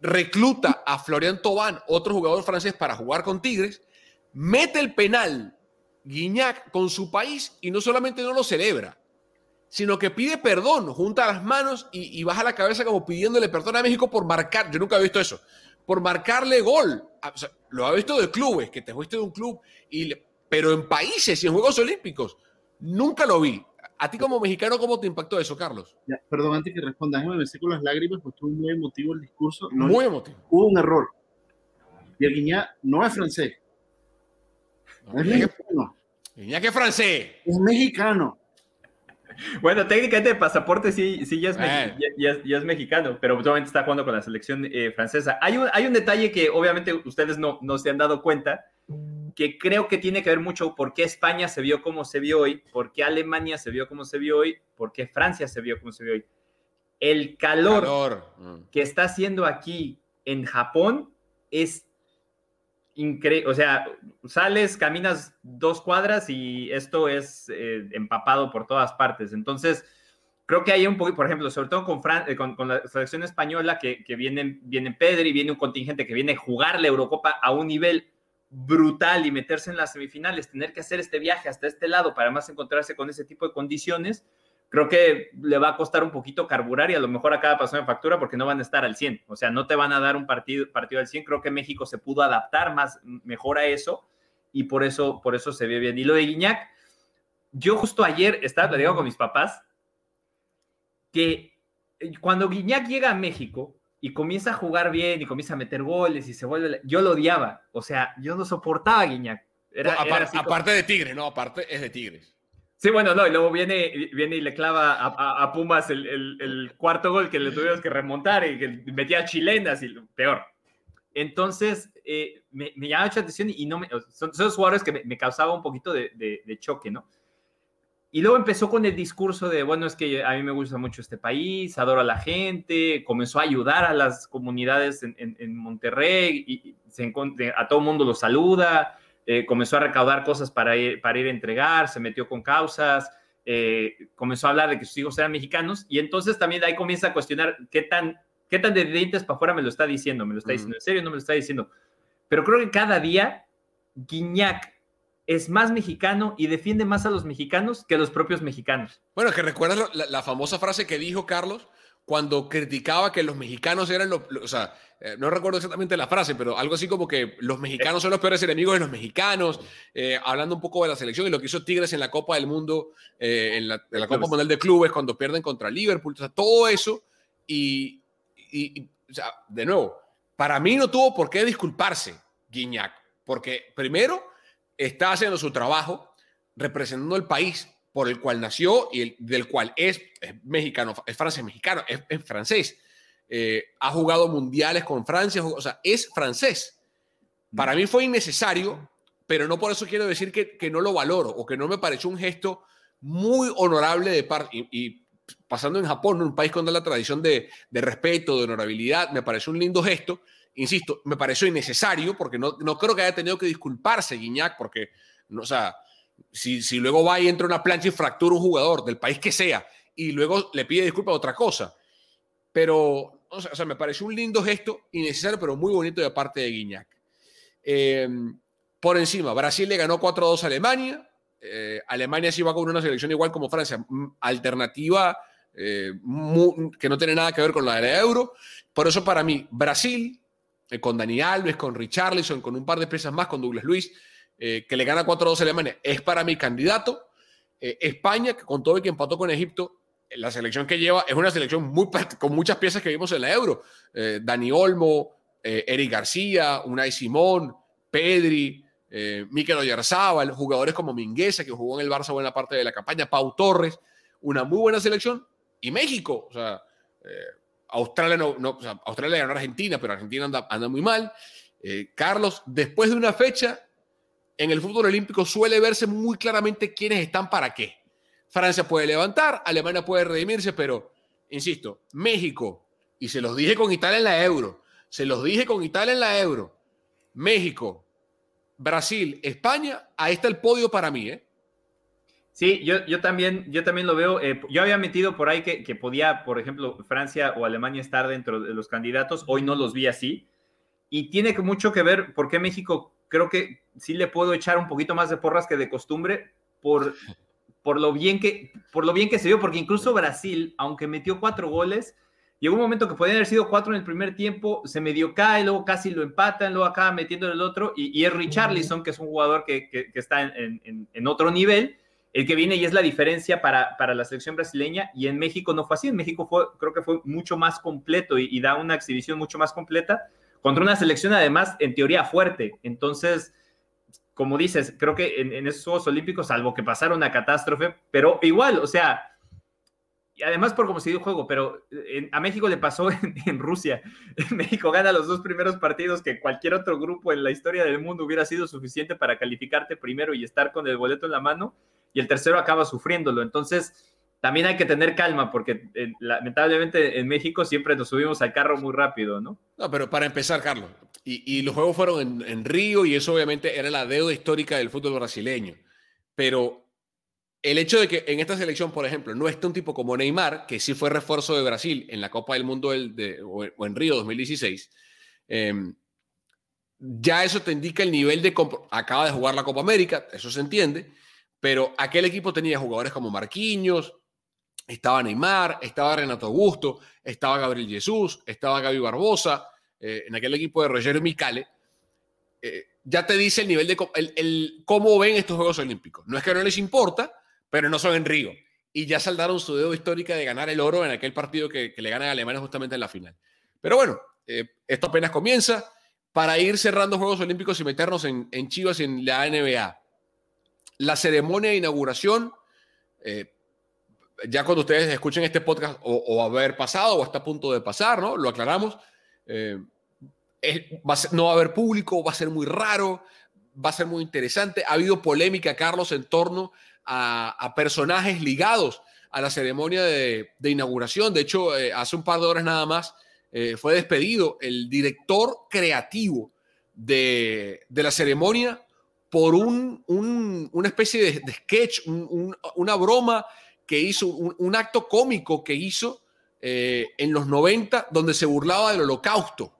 recluta a Florian Tobán, otro jugador francés, para jugar con Tigres, mete el penal Guiñac con su país y no solamente no lo celebra, sino que pide perdón, junta las manos y, baja la cabeza como pidiéndole perdón a México por marcar, yo nunca he visto eso, por marcarle gol. Ah, lo ha visto de clubes, que te fuiste de un club, y pero en países y en Juegos Olímpicos Nunca lo vi. ¿A ti como mexicano cómo te impactó eso, Carlos? perdón, antes que responda, déjame me con las lágrimas, pues estuvo muy emotivo el discurso. muy emotivo. Hubo un error. Y el Guiñá no es francés. es mexicano. Guiñá que es francés. Es mexicano. Bueno, técnicamente de pasaporte sí, sí ya, es, ya, es, mexicano, pero obviamente está jugando con la selección eh, francesa. Hay un, hay un detalle que obviamente ustedes no, no se han dado cuenta, que creo que tiene que ver mucho por qué España se vio como se vio hoy, por qué Alemania se vio como se vio hoy, por qué Francia se vio como se vio hoy. El calor, que está haciendo aquí en Japón es increíble. O sea, sales, caminas dos cuadras y esto es eh, empapado por todas partes. Entonces, creo que hay un poco, por ejemplo, sobre todo con, eh, con, la selección española, que, que viene, viene Pedri, viene un contingente que viene a jugar la Eurocopa a un nivel brutal y meterse en las semifinales, tener que hacer este viaje hasta este lado para más encontrarse con ese tipo de condiciones, creo que le va a costar un poquito carburar y a lo mejor acaba pasando en factura porque no van a estar al 100, o sea, no te van a dar un partido, partido al 100, creo que México se pudo adaptar más, mejor a eso y por eso, por eso se ve bien. Y lo de Guiñac, yo justo ayer estaba platicando con mis papás que cuando Guiñac llega a México, y comienza a jugar bien y comienza a meter goles y se vuelve. Yo lo odiaba, o sea, yo no soportaba a Guiñac. aparte de Tigres, no, aparte es de Tigres. Sí, bueno, no, y luego viene, viene y le clava a, Pumas el, cuarto gol que le tuvimos que remontar y que metía chilenas y peor. Entonces, eh, me, me llama mucha atención y no me, son, esos jugadores que me, me causaba un poquito de, de choque, ¿no? Y luego empezó con el discurso de, bueno, es que a mí me gusta mucho este país, adoro a la gente, comenzó a ayudar a las comunidades en, Monterrey, y se a todo el mundo lo saluda, eh, comenzó a recaudar cosas para ir, para ir a entregar, se metió con causas, eh, comenzó a hablar de que sus hijos eran mexicanos, y entonces también ahí comienza a cuestionar qué tan, qué tan de dientes para afuera me lo está diciendo, me lo está diciendo en serio, no me lo está diciendo. Pero creo que cada día Guiñac es más mexicano y defiende más a los mexicanos que a los propios mexicanos. Bueno, que recuerdas la, famosa frase que dijo Carlos cuando criticaba que los mexicanos eran los, o sea, eh, no recuerdo exactamente la frase, pero algo así como que los mexicanos son los peores enemigos de los mexicanos, eh, hablando un poco de la selección y lo que hizo Tigres en la Copa del Mundo, eh, en, la, Copa Mundial de Clubes, cuando pierden contra Liverpool, o sea, todo eso, y, y, o sea, de nuevo, para mí no tuvo por qué disculparse Guiñac, porque primero está haciendo su trabajo representando el país por el cual nació y el, del cual es, mexicano, es francés mexicano, es, francés. Eh, ha jugado mundiales con Francia, o sea, es francés. Para mí fue innecesario, pero no por eso quiero decir que, que no lo valoro o que no me pareció un gesto muy honorable de parte. Y, pasando en Japón, un país con la tradición de, de respeto, de honorabilidad, me pareció un lindo gesto insisto, me pareció innecesario porque no, no creo que haya tenido que disculparse Guiñac porque, no, o sea, si, si luego va y entra una plancha y fractura un jugador del país que sea y luego le pide disculpas a otra cosa. Pero, o sea, me pareció un lindo gesto, innecesario, pero muy bonito de parte de Guiñac. Em, por encima, Brasil le ganó 4-2 a Alemania. Eh, Alemania sí va con una selección igual como Francia, alternativa eh, que no tiene nada que ver con la de Euro. Por eso para mí, Brasil eh, con Dani Alves, con Richarlison, con un par de piezas más, con Douglas Luis, eh, que le gana 4-2 a Alemania, es para mi candidato. Eh, España, que con todo el que empató con Egipto, la selección que lleva es una selección muy, con muchas piezas que vimos en la Euro. Dani Olmo, Eric García, Unai Simón, Pedri, Mikel Oyarzábal, jugadores como Mingueza, que jugó en el Barça buena parte de la campaña, Pau Torres, una muy buena selección. Y México, o sea, Australia no, no Australia ganó a Argentina, pero Argentina anda, muy mal. Eh, Carlos, después de una fecha, en el fútbol olímpico suele verse muy claramente quiénes están para qué. Francia puede levantar, Alemania puede redimirse, pero, insisto, México, y se los dije con Italia en la euro, se los dije con Italia en la euro, México, Brasil, España, ahí está el podio para mí, ¿eh? Sí, yo, yo, también, yo también lo veo. Eh, yo había metido por ahí que, que, podía, por ejemplo, Francia o Alemania estar dentro de los candidatos. Hoy no los vi así. Y tiene mucho que ver por qué México creo que sí le puedo echar un poquito más de porras que de costumbre por, por, lo, bien que, por lo bien que se vio. Porque incluso Brasil, aunque metió cuatro goles, llegó un momento que podían haber sido cuatro en el primer tiempo, se medio cae, luego casi lo empatan, luego acaba metiendo el otro. Y, y es Richarlison, que es un jugador que, que, está en, en, en otro nivel el que viene y es la diferencia para, para la selección brasileña. Y en México no fue así. En México fue, creo que fue mucho más completo y, da una exhibición mucho más completa contra una selección además en teoría fuerte. Entonces, como dices, creo que en, en esos Juegos Olímpicos, salvo que pasara una catástrofe, pero igual, o sea, y además por cómo se dio el juego, pero eh, a México le pasó (laughs) en, Rusia. (laughs) México gana los dos primeros partidos que cualquier otro grupo en la historia del mundo hubiera sido suficiente para calificarte primero y estar con el boleto en la mano, y el tercero acaba sufriéndolo. Entonces, también hay que tener calma, porque eh, lamentablemente en México siempre nos subimos al carro muy rápido, ¿no? No, pero para empezar, Carlos, y, los juegos fueron en, en Río, y eso obviamente era la deuda histórica del fútbol brasileño. Pero el hecho de que en esta selección, por ejemplo, no esté un tipo como Neymar, que sí fue refuerzo de Brasil en la Copa del Mundo o, en Río 2016, em, ya eso te indica el nivel de... Acaba de jugar la Copa América, eso se entiende, pero aquel equipo tenía jugadores como Marquinhos, estaba Neymar, estaba Renato Augusto, estaba Gabriel Jesús, estaba Gaby Barbosa, eh, en aquel equipo de Roger Micale. Eh, ya te dice el nivel de cómo ven estos Juegos Olímpicos. No es que no les importa, pero no son en Río. Y ya saldaron su deuda histórica de ganar el oro en aquel partido que, le ganan a Alemania justamente en la final. Pero bueno, eh, esto apenas comienza. Para ir cerrando Juegos Olímpicos y meternos en, en Chivas en la NBA. La ceremonia de inauguración, eh, ya cuando ustedes escuchen este podcast o, haber pasado o está a punto de pasar, ¿no? Lo aclaramos. Eh, no va a haber público, va a ser muy raro, va a ser muy interesante. Ha habido polémica, Carlos, en torno a, personajes ligados a la ceremonia de, inauguración. De hecho, eh, hace un par de horas nada más fue despedido el director creativo de, la ceremonia por un, una especie de, sketch, una broma que hizo, un, acto cómico que hizo eh, en los 90 donde se burlaba del holocausto.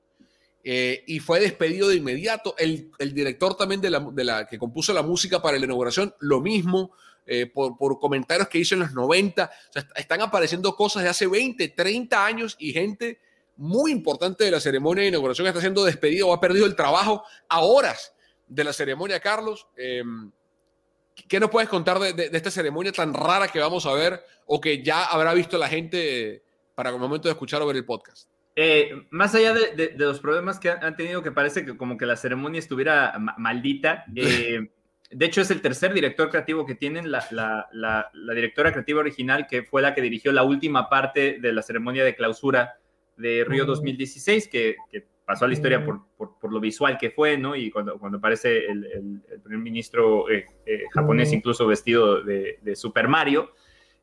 y fue despedido de inmediato. El, director también de la, de la, que compuso la música para la inauguración, lo mismo. Eh, por, comentarios que hizo en los 90. están apareciendo cosas de hace 20, 30 años y gente muy importante de la ceremonia de inauguración está siendo despedido o ha perdido el trabajo a horas de la ceremonia, Carlos. Em, ¿Qué nos puedes contar de, esta ceremonia tan rara que vamos a ver o que ya habrá visto la gente para el momento de escuchar o ver el podcast? Eh, más allá de, los problemas que han, tenido, que parece que como que la ceremonia estuviera maldita, (laughs) eh, de hecho, es el tercer director creativo que tienen, la, directora creativa original, que fue la que dirigió la última parte de la ceremonia de clausura de Río 2016, que, pasó a la historia por, lo visual que fue, ¿no? Y cuando, cuando aparece el, primer ministro eh, eh, japonés, incluso vestido de, Super Mario.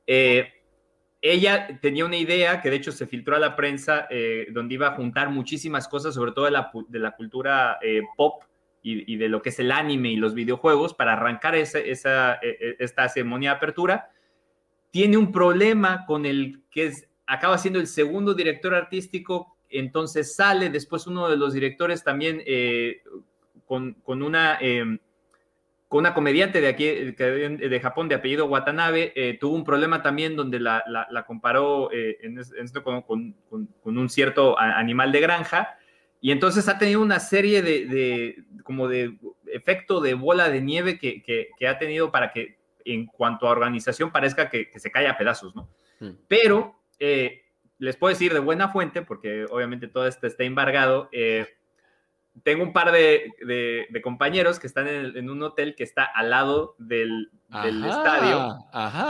Eh, ella tenía una idea que de hecho se filtró a la prensa, donde iba a juntar muchísimas cosas, sobre todo de la, de la cultura pop y, de lo que es el anime y los videojuegos para arrancar esa, esa, e, esta ceremonia de apertura, tiene un problema con el que es, acaba siendo el segundo director artístico, entonces sale después uno de los directores también eh, con, con, una... Em, con una comediante de aquí, de Japón, de apellido Watanabe, eh, tuvo un problema también donde la, la, comparó eh, en, con, con, con, un cierto animal de granja, y entonces ha tenido una serie de, como de efecto de bola de nieve que, ha tenido para que en cuanto a organización parezca que, se cae a pedazos, ¿no? Mm. Pero eh, les puedo decir de buena fuente, porque obviamente todo esto está embargado, eh, tengo un par de, compañeros que están en, un hotel que está al lado del, estadio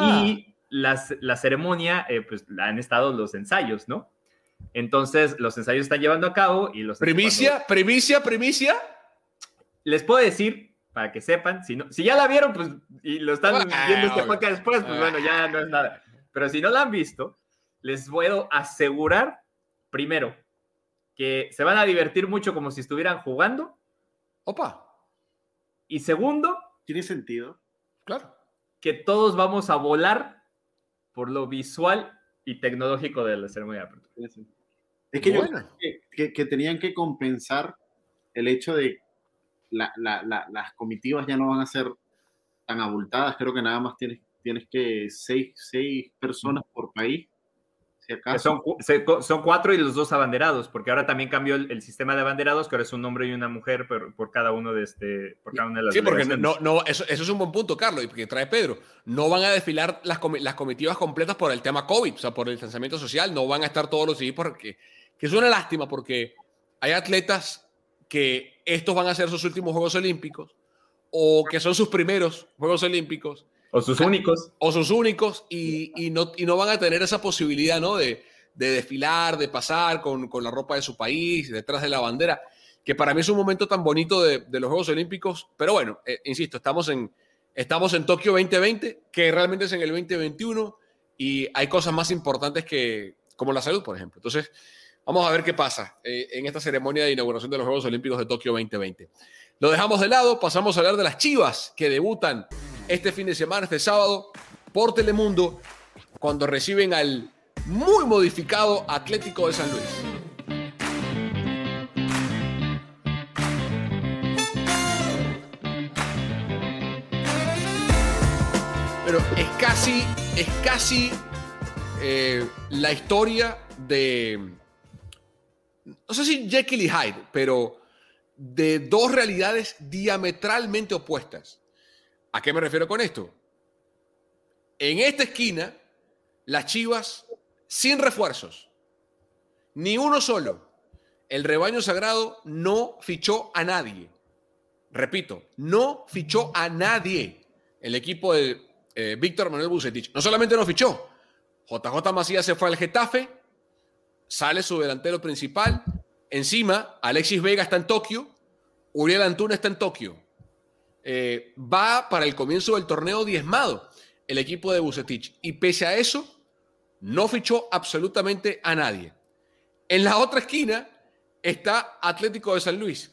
y la ceremonia, eh, pues han estado los ensayos, ¿no? Entonces, los ensayos están llevando a cabo y los... Primicia, primicia, primicia. Les puedo decir, para que sepan, si, no, si ya la vieron, pues, y lo están viendo este podcast después, pues bueno, ya no es nada. Pero si no la han visto, les puedo asegurar, primero, que se van a divertir mucho como si estuvieran jugando. Opa. Y segundo... Tiene sentido. Claro. Que todos vamos a volar por lo visual y tecnológico de la ceremonia de apertura. Es que yo creo que, tenían que compensar el hecho de la, las comitivas ya no van a ser tan abultadas. Creo que nada más tienes, tienes que seis, seis personas por país. Son, son, cuatro y los dos abanderados, porque ahora también cambió el, sistema de abanderados, que ahora es un hombre y una mujer por, por cada uno de este, por cada una de las Sí, porque no, no, eso, eso, es un buen punto, Carlos, y que trae Pedro. No van a desfilar las, las comitivas completas por el tema COVID, o sea, por el distanciamiento social, no van a estar todos los días, porque que es una lástima, porque hay atletas que estos van a ser sus últimos Juegos Olímpicos, o que son sus primeros Juegos Olímpicos, o sus únicos. O sus únicos y, no, y no van a tener esa posibilidad, ¿no? De, desfilar, de pasar con, la ropa de su país, detrás de la bandera, que para mí es un momento tan bonito de, los Juegos Olímpicos. Pero bueno, eh, insisto, estamos en, estamos en Tokio 2020, que realmente es en el 2021 y hay cosas más importantes que, como la salud, por ejemplo. Entonces, vamos a ver qué pasa eh, en esta ceremonia de inauguración de los Juegos Olímpicos de Tokio 2020. Lo dejamos de lado, pasamos a hablar de las Chivas que debutan este fin de semana, este sábado, por Telemundo, cuando reciben al muy modificado Atlético de San Luis. Pero es casi, es casi eh, la historia de, no sé si Jekyll y Hyde, pero de dos realidades diametralmente opuestas. ¿A qué me refiero con esto? En esta esquina, las Chivas sin refuerzos, ni uno solo. El rebaño sagrado no fichó a nadie. Repito, no fichó a nadie. El equipo de eh, Víctor Manuel Bucetich no solamente no fichó, JJ Macías se fue al Getafe, sale su delantero principal. Encima, Alexis Vega está en Tokio, Uriel Antuna está en Tokio. Eh, va para el comienzo del torneo diezmado el equipo de Bucetich. Y pese a eso, no fichó absolutamente a nadie. En la otra esquina está Atlético de San Luis,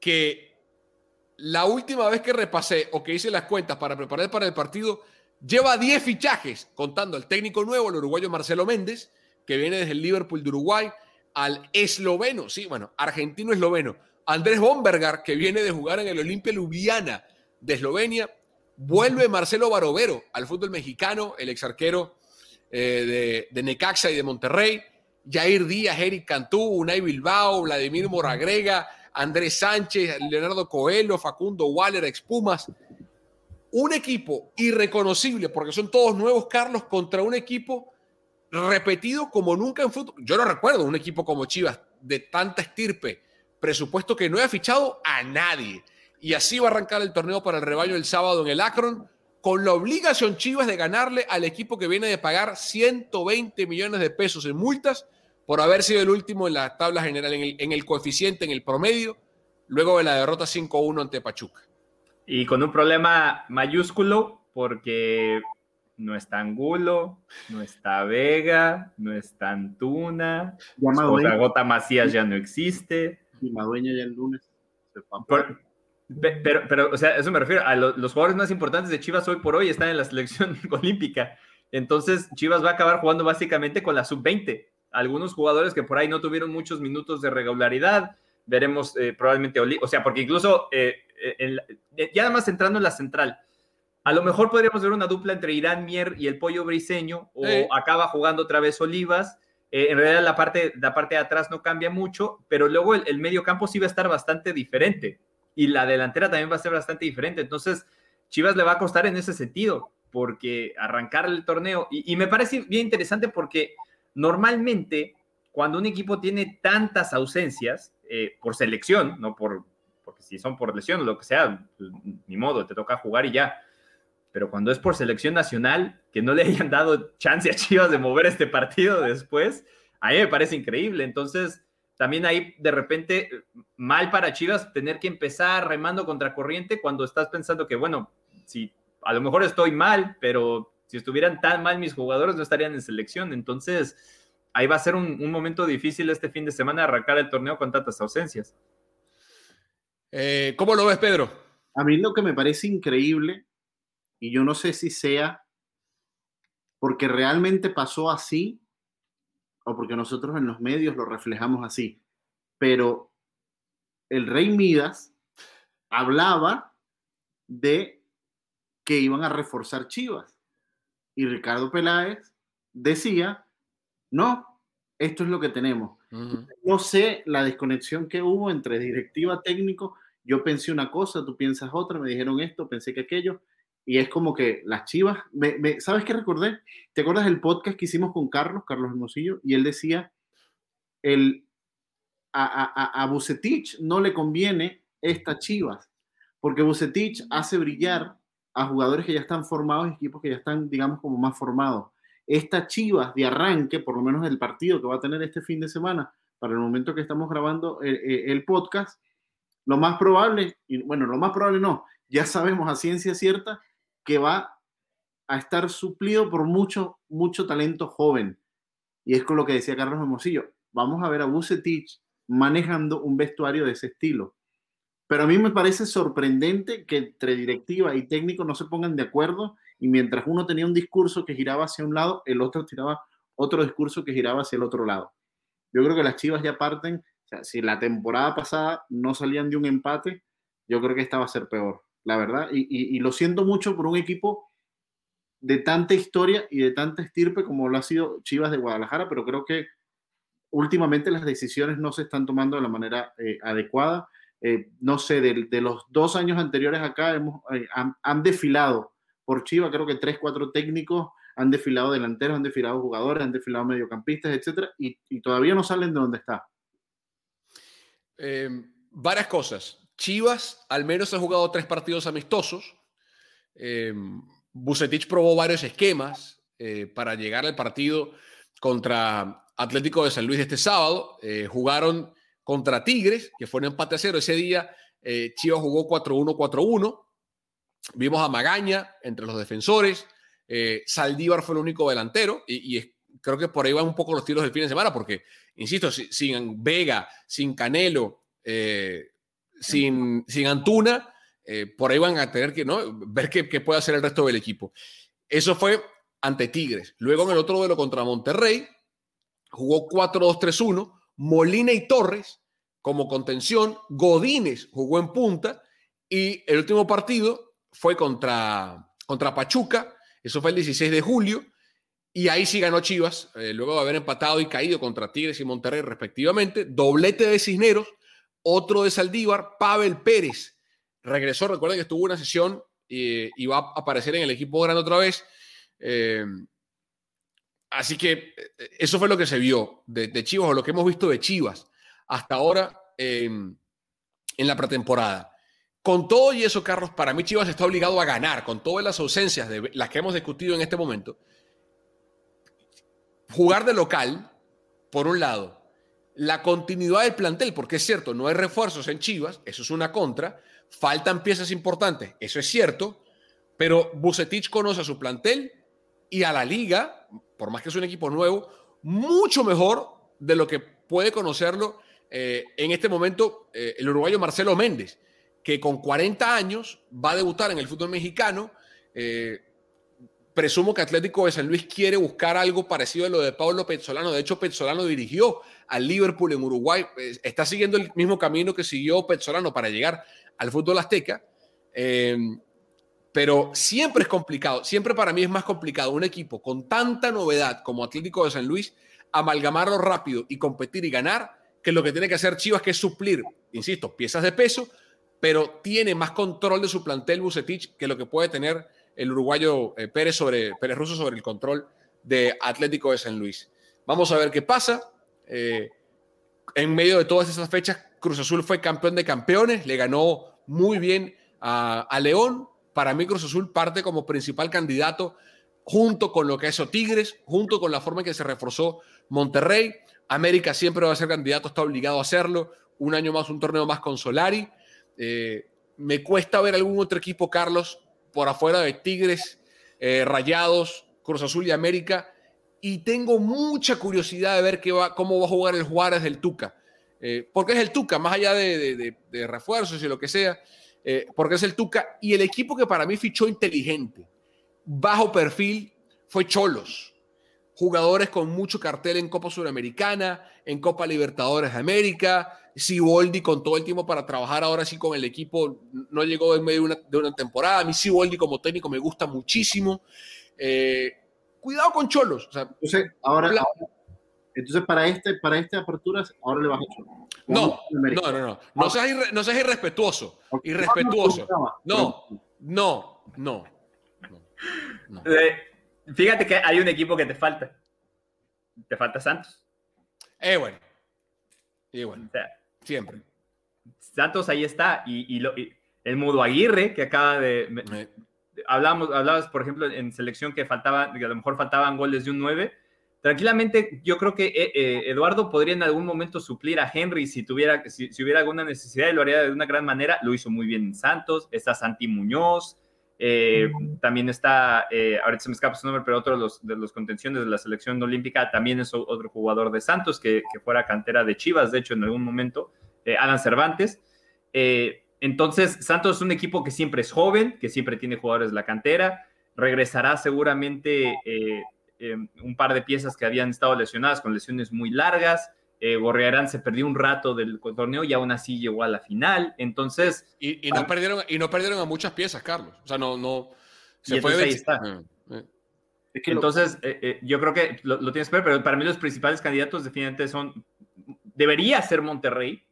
que la última vez que repasé o que hice las cuentas para preparar para el partido, lleva 10 fichajes, contando al técnico nuevo, el uruguayo Marcelo Méndez, que viene desde el Liverpool de Uruguay, al esloveno, sí, bueno, argentino-esloveno, Andrés Bombergar, que viene de jugar en el Olimpia Ljubljana de Eslovenia. Vuelve Marcelo Barovero al fútbol mexicano, el ex arquero eh, de, Necaxa y de Monterrey. Jair Díaz, Eric Cantú, Unai Bilbao, Vladimir Moragrega, Andrés Sánchez, Leonardo Coelho, Facundo Waller, Expumas. Un equipo irreconocible, porque son todos nuevos, Carlos, contra un equipo repetido como nunca en fútbol. Yo no recuerdo un equipo como Chivas de tanta estirpe presupuesto que no ha fichado a nadie. Y así va a arrancar el torneo para el rebaño el sábado en el Akron, con la obligación Chivas de ganarle al equipo que viene de pagar 120 millones de pesos en multas por haber sido el último en la tabla general, en el, en el coeficiente, en el promedio, luego de la derrota 5-1 ante Pachuca. Y con un problema mayúsculo, porque no está Angulo, no está Vega, no está Antuna, Gota, Gota Macías ya no existe y Madueña ya el lunes pero, pero, o sea, eso me refiero a los jugadores más importantes de Chivas hoy por hoy están en la selección (laughs) olímpica. Entonces, Chivas va a acabar jugando básicamente con la sub-20. Algunos jugadores que por ahí no tuvieron muchos minutos de regularidad, veremos eh, probablemente, o sea, porque incluso, eh, eh, ya además entrando en la central, a lo mejor podríamos ver una dupla entre Irán Mier y el Pollo Briseño, o acaba jugando otra vez Olivas, eh, en realidad la parte, la parte de atrás no cambia mucho, pero luego el, medio campo sí va a estar bastante diferente y la delantera también va a ser bastante diferente. Entonces, Chivas le va a costar en ese sentido, porque arrancar el torneo, y, me parece bien interesante porque normalmente cuando un equipo tiene tantas ausencias eh, por selección, no por, porque si son por lesión o lo que sea, pues, ni modo, te toca jugar y ya pero cuando es por selección nacional, que no le hayan dado chance a Chivas de mover este partido después, a mí me parece increíble. Entonces, también ahí de repente mal para Chivas tener que empezar remando contra corriente cuando estás pensando que, bueno, si a lo mejor estoy mal, pero si estuvieran tan mal mis jugadores no estarían en selección. Entonces, ahí va a ser un, momento difícil este fin de semana arrancar el torneo con tantas ausencias. Eh, ¿Cómo lo ves, Pedro? A mí lo que me parece increíble y yo no sé si sea porque realmente pasó así o porque nosotros en los medios lo reflejamos así. Pero el rey Midas hablaba de que iban a reforzar Chivas. Y Ricardo Peláez decía No, esto es lo que tenemos. No sé la desconexión que hubo entre directiva técnico. Yo pensé una cosa, tú piensas otra, me dijeron esto, pensé que aquello. Y es como que las chivas, ¿sabes qué recordé? ¿Te acuerdas del podcast que hicimos con Carlos, Carlos Hermosillo? Y él decía, el, a, a, Bucetich no le conviene estas chivas, porque Bucetich hace brillar a jugadores que ya están formados equipos que ya están, digamos, como más formados. Estas chivas de arranque, por lo menos el partido que va a tener este fin de semana, para el momento que estamos grabando el, eh, eh, el podcast, lo más probable, bueno, lo más probable no, ya sabemos a ciencia cierta que va a estar suplido por mucho, mucho talento joven. Y es con lo que decía Carlos Hermosillo. Vamos a ver a Bucetich manejando un vestuario de ese estilo. Pero a mí me parece sorprendente que entre directiva y técnico no se pongan de acuerdo y mientras uno tenía un discurso que giraba hacia un lado, el otro tiraba otro discurso que giraba hacia el otro lado. Yo creo que las Chivas ya parten, o sea, si la temporada pasada no salían de un empate, yo creo que esta va a ser peor, la verdad. Y, y lo siento mucho por un equipo de tanta historia y de tanta estirpe como lo ha sido Chivas de Guadalajara, pero creo que últimamente las decisiones no se están tomando de la manera eh, adecuada. Eh, no sé, de, los dos años anteriores acá hemos, eh, han, desfilado por Chiva, creo que tres, cuatro técnicos han desfilado delanteros, han desfilado jugadores, han desfilado mediocampistas, etcétera, y, todavía no salen de donde está. varias cosas. Chivas al menos ha jugado tres partidos amistosos. Bucetich probó varios esquemas para llegar al partido contra Atlético de San Luis este sábado. Eh, jugaron contra Tigres, que fue un empate a cero. Ese día eh, Chivas jugó 4-1, 4-1. Vimos a Magaña entre los defensores. Eh, Saldívar fue el único delantero y, creo que por ahí van un poco los tiros del fin de semana, porque, insisto, sin Vega, sin Canelo, sin, sin Antuna, por ahí van a tener que ¿no? ver qué, qué puede hacer el resto del equipo. Eso fue ante Tigres. Luego en el otro duelo contra Monterrey, jugó 4-2-3-1, Molina y Torres como contención, Godínez jugó en punta y el último partido fue contra, contra Pachuca, eso fue el 16 de julio, y ahí sí ganó Chivas, eh, luego de haber empatado y caído contra Tigres y Monterrey respectivamente, doblete de Cisneros, otro de Saldívar, Pavel Pérez regresó, recuerden que estuvo una sesión y va a aparecer en el equipo grande otra vez. Eh, Así que eh, eso fue lo que se vio de, Chivas o lo que hemos visto de Chivas hasta ahora en la pretemporada. Con todo y eso, Carlos, para mí Chivas está obligado a ganar, con todas las ausencias de las que hemos discutido en este momento. Jugar de local, por un lado, la continuidad del plantel, porque es cierto, no hay refuerzos en Chivas, eso es una contra, faltan piezas importantes, eso es cierto, pero Bucetich conoce a su plantel y a la liga por más que es un equipo nuevo, mucho mejor de lo que puede conocerlo eh, en este momento eh, el uruguayo Marcelo Méndez, que con 40 años va a debutar en el fútbol mexicano. Eh, presumo que Atlético de San Luis quiere buscar algo parecido a lo de Pablo Pezzolano. De hecho, Pezzolano dirigió al Liverpool en Uruguay. está siguiendo el mismo camino que siguió Pezzolano para llegar al fútbol azteca pero siempre es complicado, siempre para mí es más complicado un equipo con tanta novedad como Atlético de San Luis, amalgamarlo rápido y competir y ganar, que lo que tiene que hacer Chivas, que es suplir, insisto, piezas de peso, pero tiene más control de su plantel Bucetich que lo que puede tener el uruguayo eh, Pérez, sobre, Pérez Russo sobre el control de Atlético de San Luis. Vamos a ver qué pasa. Eh, en medio de todas esas fechas, Cruz Azul fue campeón de campeones, le ganó muy bien a, León, para mí Cruz Azul parte como principal candidato junto con lo que hizo Tigres, junto con la forma en que se reforzó Monterrey. América siempre va a ser candidato, está obligado a hacerlo. Un año más, un torneo más con Solari. Eh, me cuesta ver algún otro equipo, Carlos, por afuera de Tigres, eh, Rayados, Cruz Azul y América. Y tengo mucha curiosidad de ver qué va, cómo va a jugar el Juárez del Tuca. Eh, porque es el Tuca, más allá de refuerzos y lo que sea. Eh, porque es el Tuca, y el equipo que para mí fichó inteligente, bajo perfil, fue Cholos. Jugadores con mucho cartel en Copa Suramericana, en Copa Libertadores de América, Siboldi con todo el tiempo para trabajar ahora sí con el equipo, no llegó en medio de una, temporada. A mí Siboldi como técnico me gusta muchísimo. Eh, cuidado con Cholos. ahora, Entonces, para este, para esta apertura, ahora le vas a. No, no, no, no. No seas, no seas irrespetuoso. Irrespetuoso. No, no, no. no. Eh, fíjate que hay un equipo que te falta. Te falta Santos. Eh, bueno. Y bueno. siempre. Santos ahí está. Y, el Mudo Aguirre, que acaba de. Eh. Hablamos, hablabas, por ejemplo, en selección que faltaba, que a lo mejor faltaban goles de un 9 tranquilamente yo creo que eh, eh, Eduardo podría en algún momento suplir a Henry si tuviera si, hubiera alguna necesidad y lo haría de una gran manera. Lo hizo muy bien en Santos está Santi Muñoz eh, también está ahorita se me escapa su nombre pero otro de los, de los contenciones de la selección olímpica también es otro jugador de Santos que, que fuera cantera de Chivas de hecho en algún momento Alan Cervantes entonces Santos es un equipo que siempre es joven que siempre tiene jugadores de la cantera regresará seguramente eh, un par de piezas que habían estado lesionadas con lesiones muy largas. Eh, Gorriarán se perdió un rato del torneo y aún así llegó a la final. Entonces. Y, no, perdieron, y no perdieron a muchas piezas, Carlos. O sea, no. no se fue ahí está. Eh, entonces, eh, yo creo que lo, tienes que ver, pero para mí los principales candidatos definitivamente son. Debería ser Monterrey,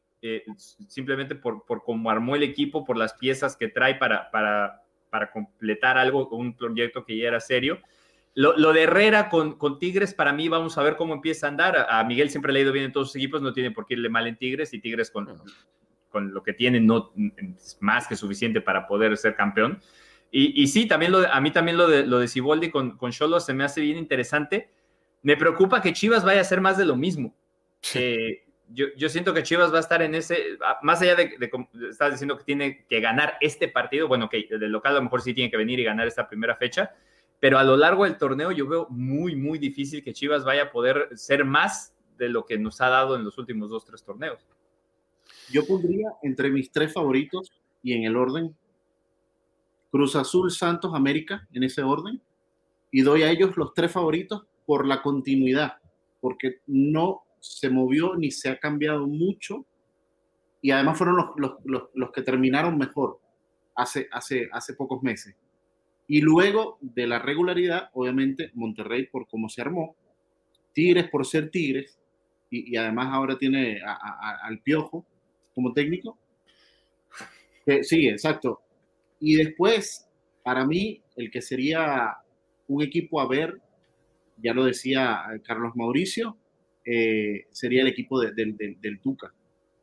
simplemente por, por cómo armó el equipo, por las piezas que trae para, para, para completar algo, un proyecto que ya era serio. Lo, de Herrera con, con, Tigres, para mí, vamos a ver cómo empieza a andar. A, Miguel siempre le ha ido bien en todos sus equipos, no tiene por qué irle mal en Tigres y Tigres con, con lo que tiene no es más que suficiente para poder ser campeón. Y, y sí, también lo a mí también lo de, lo de Ciboldi con, con Cholo se me hace bien interesante. Me preocupa que Chivas vaya a hacer más de lo mismo. Eh, yo, yo, siento que Chivas va a estar en ese, más allá de, de, estás diciendo que tiene que ganar este partido, bueno, que del local a lo mejor sí tiene que venir y ganar esta primera fecha, pero a lo largo del torneo yo veo muy, muy difícil que Chivas vaya a poder ser más de lo que nos ha dado en los últimos dos, tres torneos. Yo pondría entre mis tres favoritos y en el orden Cruz Azul, Santos, América, en ese orden, y doy a ellos los tres favoritos por la continuidad, porque no se movió ni se ha cambiado mucho, y además fueron los, los, los, los que terminaron mejor hace, hace, hace pocos meses. Y luego de la regularidad, obviamente, Monterrey por cómo se armó, Tigres por ser Tigres, y, además ahora tiene al Piojo como técnico. sí, exacto. Y después, para mí, el que sería un equipo a ver, ya lo decía Carlos Mauricio, eh, sería el equipo del, del Tuca.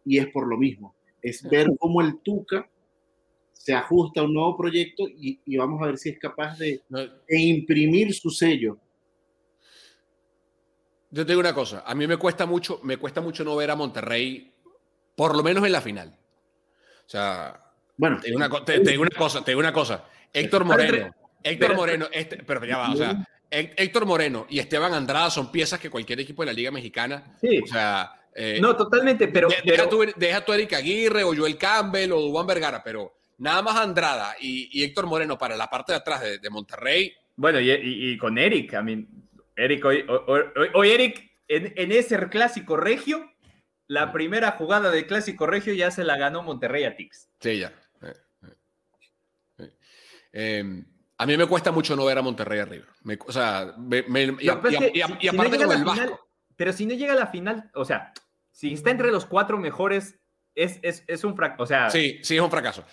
Y es por lo mismo, es ver cómo el Tuca se ajusta a un nuevo proyecto y, vamos a ver si es capaz de, imprimir su sello. Yo te digo una cosa, a mí me cuesta mucho, me cuesta mucho no ver a Monterrey, por lo menos en la final. O sea, bueno, te digo una, cosa, te digo una cosa, Héctor Moreno, Héctor Moreno, este, pero ya va, o sea, Héctor Moreno y Esteban Andrada son piezas que cualquier equipo de la Liga Mexicana, sí. o sea, eh, no, totalmente, pero, deja, Tu, deja, tu, Eric Aguirre o Joel Campbell o Juan Vergara, pero Nada más Andrada y, Héctor Moreno para la parte de atrás de, Monterrey. Bueno, y, con Eric, I mean, Eric, hoy, hoy, Eric, en, ese clásico regio, la primera jugada del clásico regio ya se la ganó Monterrey a Tix. Sí, ya. Eh, eh, em, a mí me cuesta mucho no ver a Monterrey arriba. o sea, y, aparte con el Vasco. pero si no llega a la final, o sea, si está entre los cuatro mejores es, es, es, un fracaso. O sea, sí, sí, es un fracaso.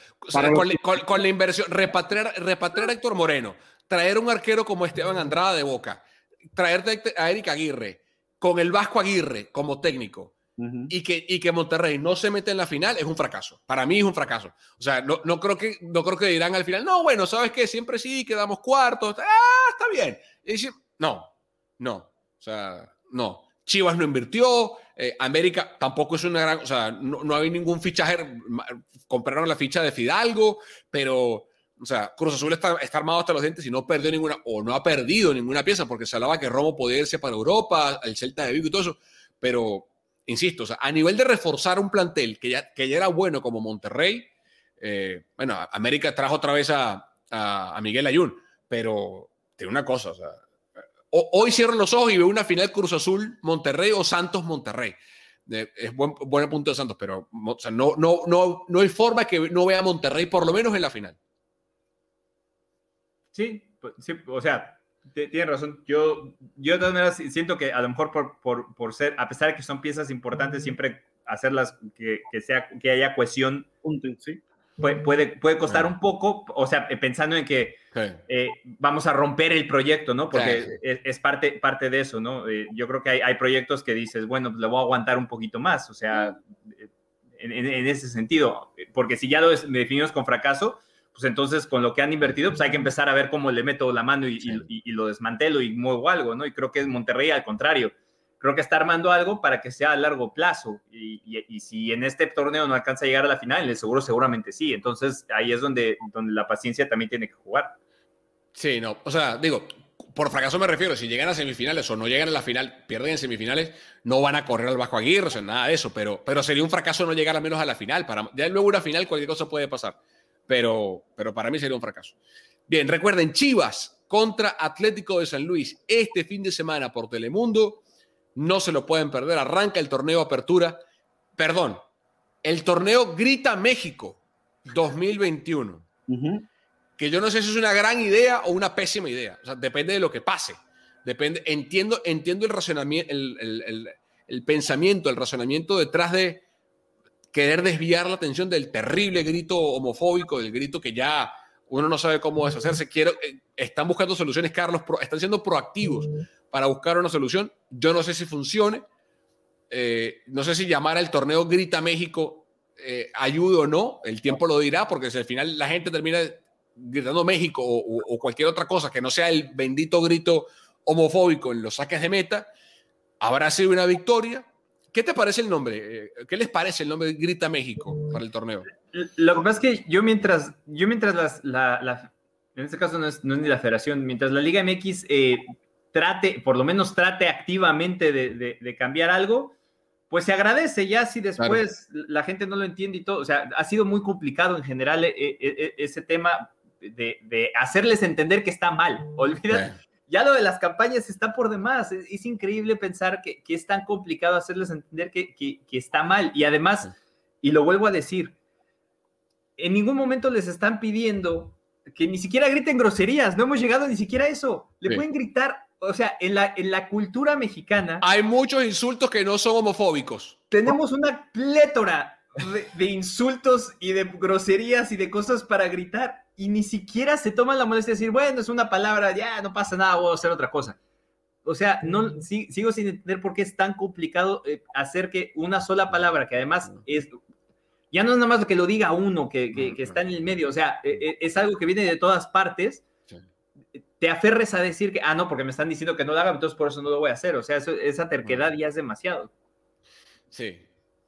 con, la inversión, repatriar, repatriar a Héctor Moreno, traer un arquero como Esteban Andrada de Boca, traerte a Eric Aguirre, con el Vasco Aguirre como técnico, y, que, y que Monterrey no se mete en la final, es un fracaso. Para mí es un fracaso. O sea, no, no, creo, que, no creo que dirán al final, no, bueno, ¿sabes qué? Siempre sí, quedamos cuartos. Ah, está bien. no, no. O sea, no. Chivas no invirtió, eh, América tampoco es una gran, o sea, no, no, hay ningún fichaje, compraron la ficha de Fidalgo, pero, o sea, Cruz Azul está, está, armado hasta los dientes y no perdió ninguna, o no ha perdido ninguna pieza, porque se hablaba que Romo podía irse para Europa, el Celta de Vigo y todo eso, pero, insisto, o sea, a nivel de reforzar un plantel que ya, que ya era bueno como Monterrey, eh, bueno, América trajo otra vez a, a, a Miguel Ayun, pero tiene una cosa, o sea, hoy cierro los ojos y veo una final Cruz Azul Monterrey o Santos Monterrey. es buen, buen punto de Santos, pero no, no, no, no hay forma que no vea Monterrey, por lo menos en la final. Sí, pues, sí o sea, Tienes razón. Yo, yo de todas maneras siento que a lo mejor por, por, por, ser, a pesar de que son piezas importantes, siempre hacerlas que, que sea, que haya cohesión. ¿sí? Puede, puede, costar un poco, o sea, pensando en que eh, vamos a romper el proyecto, ¿no? Porque es, parte, parte de eso, ¿no? Eh, yo creo que hay, hay, proyectos que dices, bueno, pues le voy a aguantar un poquito más, o sea, en, en, ese sentido, porque si ya lo definimos con fracaso, pues entonces con lo que han invertido, pues hay que empezar a ver cómo le meto la mano y, y, lo desmantelo y muevo algo, ¿no? Y creo que Monterrey al contrario. Creo que está armando algo para que sea a largo plazo. Y, si en este torneo no alcanza a llegar a la final, el seguro seguramente sí. Entonces ahí es donde, donde la paciencia también tiene que jugar. Sí, no. O sea, digo, por fracaso me refiero, si llegan a semifinales o no llegan a la final, pierden en semifinales, no van a correr al Bajo Aguirre, o sea, nada de eso, pero, pero sería un fracaso no llegar al menos a la final. Para, ya luego una final cualquier cosa puede pasar pero, pero para mí sería un fracaso. Bien, recuerden, Chivas contra Atlético de San Luis este fin de semana por Telemundo. No se lo pueden perder. Arranca el torneo Apertura. Perdón, el torneo Grita México 2021. Que yo no sé si es una gran idea o una pésima idea. O sea, depende de lo que pase. Depende, entiendo, entiendo el razonamiento, el, el pensamiento, el razonamiento detrás de querer desviar la atención del terrible grito homofóbico, del grito que ya uno no sabe cómo deshacerse. Quiero, eh, están buscando soluciones, Carlos, están siendo proactivos para buscar una solución. Yo no sé si funcione. Eh, no sé si llamar al torneo Grita México eh, ayuda o no. El tiempo lo dirá, porque si al final la gente termina gritando México o, cualquier otra cosa que no sea el bendito grito homofóbico en los saques de meta, habrá sido una victoria ¿Qué te parece el nombre? Eh, ¿Qué les parece el nombre Grita México para el torneo? Lo que pasa es que yo mientras, yo mientras la, en este caso no es, ni la federación, mientras la Liga MX eh, trate, por lo menos trate activamente de, cambiar algo, pues se agradece ya si después la gente no lo entiende y todo. O sea, ha sido muy complicado en general eh, ese tema de, hacerles entender que está mal. Olvida, ya lo de las campañas está por demás. Es, increíble pensar que, es tan complicado hacerles entender que, está mal. Y además, y lo vuelvo a decir, en ningún momento les están pidiendo que ni siquiera griten groserías. No hemos llegado ni siquiera a eso. Le pueden gritar, o sea, en la, en la cultura mexicana. Hay muchos insultos que no son homofóbicos. Tenemos una plétora de insultos y de groserías y de cosas para gritar y ni siquiera se toman la molestia de decir, bueno, es una palabra, ya no pasa nada, voy a hacer otra cosa. O sea, no, sigo sin entender por qué es tan complicado eh, hacer que una sola palabra, que además es, ya no es nada más que lo diga uno que, que, está en el medio, o sea, e, e, es algo que viene de todas partes, te aferres a decir que, ah, no, porque me están diciendo que no lo haga, entonces por eso no lo voy a hacer. O sea, esa terquedad ya es demasiado. Sí,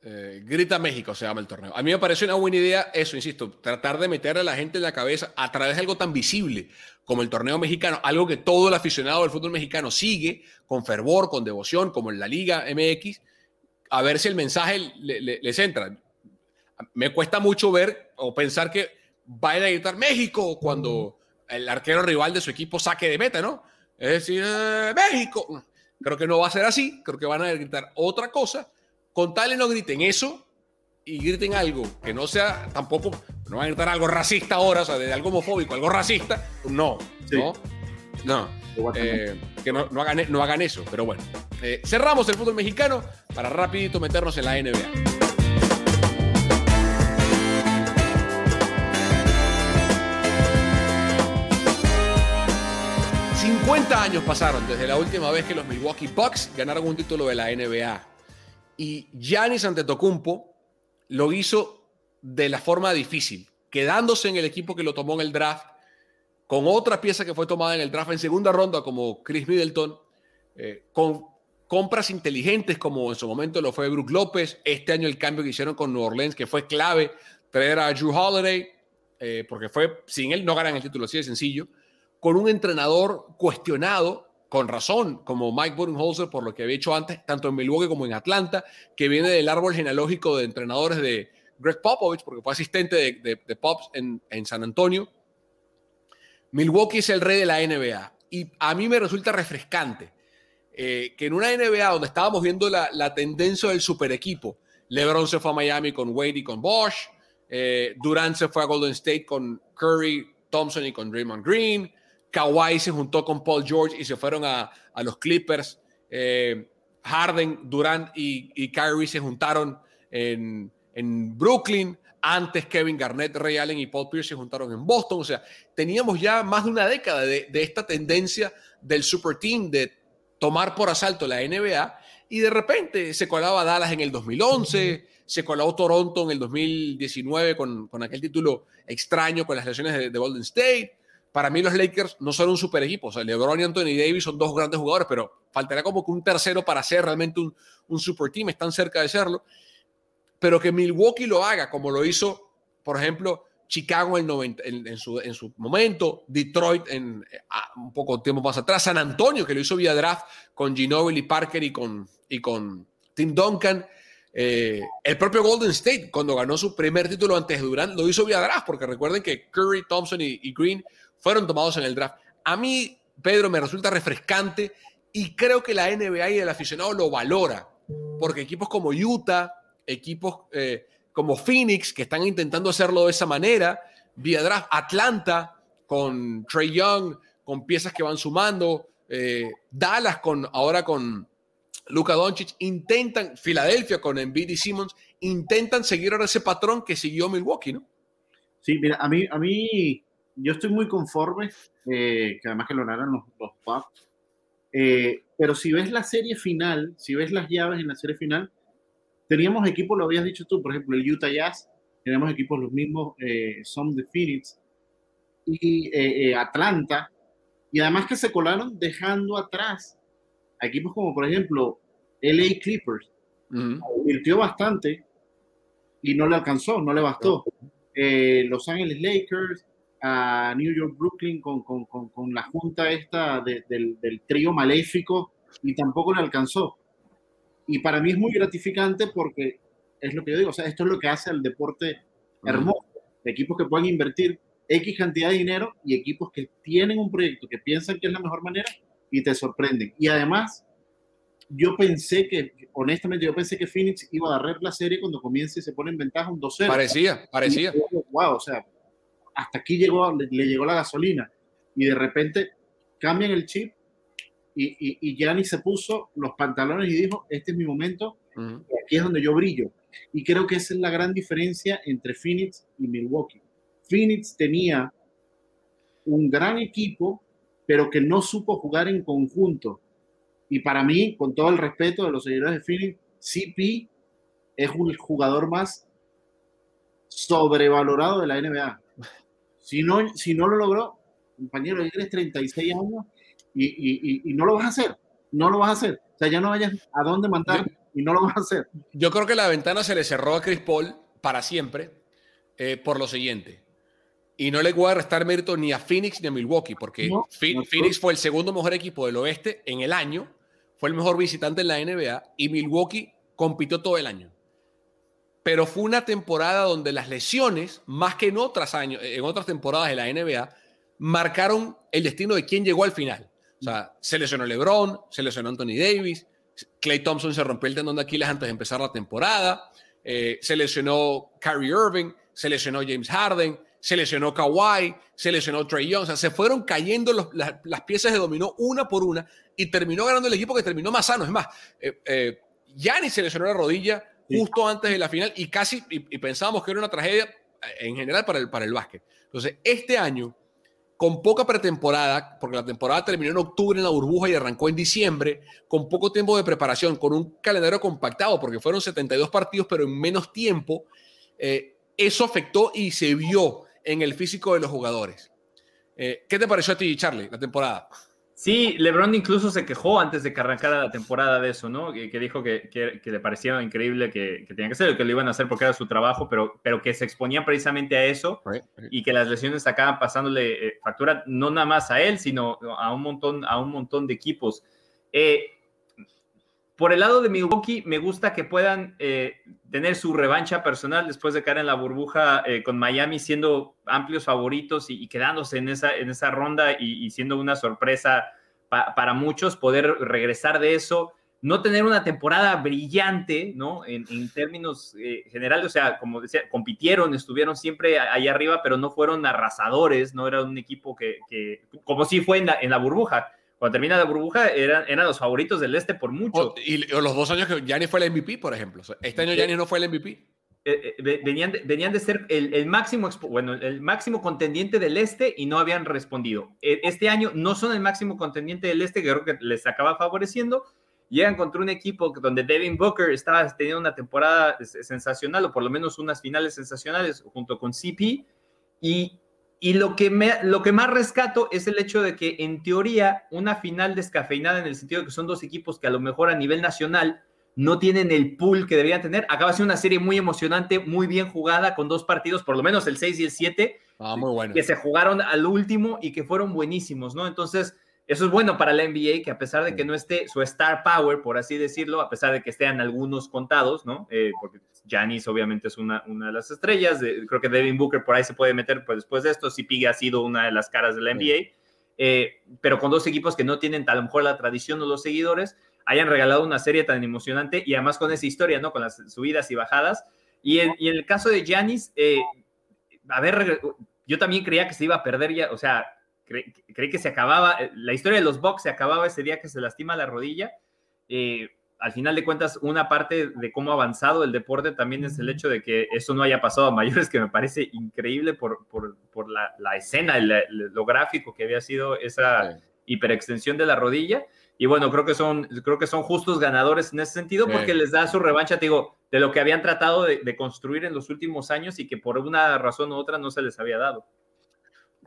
eh, Grita México se llama el torneo. A mí me pareció una buena idea eso, insisto, tratar de meterle a la gente en la cabeza a través de algo tan visible como el torneo mexicano, algo que todo el aficionado del fútbol mexicano sigue con fervor, con devoción, como en la Liga MX, a ver si el mensaje les entra. Me cuesta mucho ver o pensar que vayan a gritar México cuando el arquero rival de su equipo saque de meta, ¿no? Es decir, eh, México. Creo que no va a ser así, creo que van a gritar otra cosa con tal no griten eso y griten algo que no sea tampoco, no van a gritar algo racista ahora, o sea, de algo homofóbico, algo racista, no, no, no, eh, que no, hagan, e, no, hagan, eso, pero bueno. Eh, cerramos el fútbol mexicano para rapidito meternos en la NBA. 50 años pasaron desde la última vez que los Milwaukee Bucks ganaron un título de la NBA. Y Giannis Antetokounmpo lo hizo de la forma difícil, quedándose en el equipo que lo tomó en el draft, con otra pieza que fue tomada en el draft en segunda ronda como Chris Middleton, eh, con compras inteligentes como en su momento lo fue Brook López, este año el cambio que hicieron con New Orleans, que fue clave, traer a Drew Holiday, eh, porque fue, sin él no ganan el título, así de sencillo, con un entrenador cuestionado con razón, como Mike Budenholzer, por lo que había hecho antes, tanto en Milwaukee como en Atlanta, que viene del árbol genealógico de entrenadores de Greg Popovich, porque fue asistente de, de, Pops en, San Antonio. Milwaukee es el rey de la NBA y a mí me resulta refrescante eh, que en una NBA donde estábamos viendo la, tendencia del super equipo, LeBron se fue a Miami con Wade y con Bosch, eh, Durant se fue a Golden State con Curry, Thompson y con Draymond Green, Kawhi se juntó con Paul George y se fueron a, los Clippers. Eh, Harden, Durant y, Kyrie se juntaron en, Brooklyn. Antes Kevin Garnett, Ray Allen y Paul Pierce se juntaron en Boston. O sea, teníamos ya más de una década de, de esta tendencia del super team de tomar por asalto la NBA y de repente se colaba Dallas en el 2011, se coló Toronto en el 2019 con, con aquel título extraño con las lesiones de, Golden State. Para mí los Lakers no son un super equipo, o sea, LeBron y Anthony Davis son dos grandes jugadores, pero faltaría como que un tercero para ser realmente un, super team, están cerca de serlo. Pero que Milwaukee lo haga como lo hizo, por ejemplo, Chicago en, 90, en, su, en, su, momento, Detroit en un poco tiempo más atrás, San Antonio, que lo hizo vía draft con Ginobili, Parker y con, y con Tim Duncan. Eh, el propio Golden State, cuando ganó su primer título antes de Durant, lo hizo vía draft, porque recuerden que Curry, Thompson y, Green fueron tomados en el draft. A mí, Pedro, me resulta refrescante y creo que la NBA y el aficionado lo valora, porque equipos como Utah, equipos eh, como Phoenix, que están intentando hacerlo de esa manera, vía draft, Atlanta, con Trey Young, con piezas que van sumando, eh, Dallas con ahora con Luka Doncic, intentan, Filadelfia con Embiid y Simmons, intentan seguir ahora ese patrón que siguió Milwaukee, ¿no? Sí, mira, a mí, a mí yo estoy muy conforme, eh, que además que lo harán los, los Bucks, eh, pero si ves la serie final, si ves las llaves en la serie final, teníamos equipos, lo habías dicho tú, por ejemplo, el Utah Jazz, tenemos equipos los mismos, eh, son de Phoenix y Atlanta, y además que se colaron dejando atrás equipos como, por ejemplo, LA Clippers, invirtió bastante y no le alcanzó, no le bastó. Los Ángeles Lakers, a New York Brooklyn con, con, con, la junta esta del, del, trío maléfico y tampoco le alcanzó. Y para mí es muy gratificante porque es lo que yo digo, o sea, esto es lo que hace al deporte hermoso. Equipos que pueden invertir X cantidad de dinero y equipos que tienen un proyecto que piensan que es la mejor manera y te sorprenden. Y además, yo pensé que, honestamente, yo pensé que Phoenix iba a agarrar la serie cuando comience y se pone en ventaja un 2-0. Parecía, parecía. wow, o sea, hasta aquí llegó, le, llegó la gasolina. Y de repente cambian el chip y, y, y Gianni se puso los pantalones y dijo, este es mi momento, aquí es donde yo brillo. Y creo que esa es la gran diferencia entre Phoenix y Milwaukee. Phoenix tenía un gran equipo pero que no supo jugar en conjunto. Y para mí, con todo el respeto de los seguidores de Phoenix, CP es un jugador más sobrevalorado de la NBA. Si no, si no lo logró, compañero, tienes 36 años y, y, y, no lo vas a hacer. No lo vas a hacer. O sea, ya no vayas a dónde mandar y no lo vas a hacer. Yo creo que la ventana se le cerró a Chris Paul para siempre eh, por lo siguiente. Y no le voy a restar mérito ni a Phoenix ni a Milwaukee, porque Phoenix fue el segundo mejor equipo del oeste en el año, fue el mejor visitante en la NBA y Milwaukee compitió todo el año. Pero fue una temporada donde las lesiones, más que en otras, años, en otras temporadas de la NBA, marcaron el destino de quién llegó al final. O sea, se lesionó LeBron, se lesionó Anthony Davis, Clay Thompson se rompió el tendón de Aquiles antes de empezar la temporada, eh, se lesionó Kyrie Irving, se lesionó James Harden, se lesionó Kawhi, se lesionó Trey Young, o sea, se fueron cayendo las, piezas de dominó una por una y terminó ganando el equipo que terminó más sano. Es más, eh, eh se lesionó la rodilla justo antes de la final y casi, y, pensábamos que era una tragedia eh, en general para el, para el básquet. Entonces, este año, con poca pretemporada, porque la temporada terminó en octubre en la burbuja y arrancó en diciembre, con poco tiempo de preparación, con un calendario compactado, porque fueron 72 partidos, pero en menos tiempo, eh, eso afectó y se vio en el físico de los jugadores. Eh, ¿Qué te pareció a ti, Charlie, la temporada? Sí, LeBron incluso se quejó antes de que arrancara la temporada de eso, ¿no? Que, dijo que, le parecía increíble que, que tenía que ser, que lo iban a hacer porque era su trabajo, pero, pero que se exponía precisamente a eso y que las lesiones acaban pasándole eh, factura no nada más a él, sino a un montón, a un montón de equipos. Eh, por el lado de Milwaukee, me gusta que puedan eh, tener su revancha personal después de caer en la burbuja eh, con Miami siendo amplios favoritos y, quedándose en esa, en esa ronda y, siendo una sorpresa para muchos, poder regresar de eso. no tener una temporada brillante, ¿no? En, términos eh, generales, o sea, como decía, compitieron, estuvieron siempre ahí arriba, pero no fueron arrasadores, no era un equipo que, como si fue en la, en la burbuja. Cuando termina la burbuja, eran, eran los favoritos del este por mucho. y los dos años que Giannis fue el MVP, por ejemplo. Este año Giannis no fue el MVP. Eh, eh, venían, de, venían de ser el, máximo, bueno, el máximo contendiente del este y no habían respondido. E, este año no son el máximo contendiente del este, que creo que les acaba favoreciendo. Llegan contra un equipo donde Devin Booker estaba teniendo una temporada sensacional, o por lo menos unas finales sensacionales, junto con CP. Y, y lo, que me, lo que más rescato es el hecho de que, en teoría, una final descafeinada en el sentido de que son dos equipos que a lo mejor a nivel nacional no tienen el pool que deberían tener. Acaba siendo una serie muy emocionante, muy bien jugada, con dos partidos, por lo menos el 6 y el 7, ah, muy bueno. que se jugaron al último y que fueron buenísimos, ¿no? Entonces, eso es bueno para la NBA, que a pesar de que no esté su star power, por así decirlo, a pesar de que estén algunos contados, ¿no? Eh, porque Giannis obviamente es una, una de las estrellas, creo que Devin Booker por ahí se puede meter pues, después de esto, si Pigue ha sido una de las caras de la NBA, eh, pero con dos equipos que no tienen a lo mejor la tradición o los seguidores, hayan regalado una serie tan emocionante y además con esa historia, ¿no? Con las subidas y bajadas. Y en, el caso de Giannis, eh, a ver, yo también creía que se iba a perder ya, o sea, creí que se acababa, eh, la historia de los Bucks se acababa ese día que se lastima la rodilla. Eh, al final de cuentas, una parte de cómo ha avanzado el deporte también es el hecho de que eso no haya pasado a mayores, que me parece increíble por, por, por la, la, escena, lo gráfico que había sido esa hiperextensión de la rodilla. Y bueno, creo que son, creo que son justos ganadores en ese sentido porque les da su revancha, te digo, de lo que habían tratado de, construir en los últimos años y que por una razón u otra no se les había dado.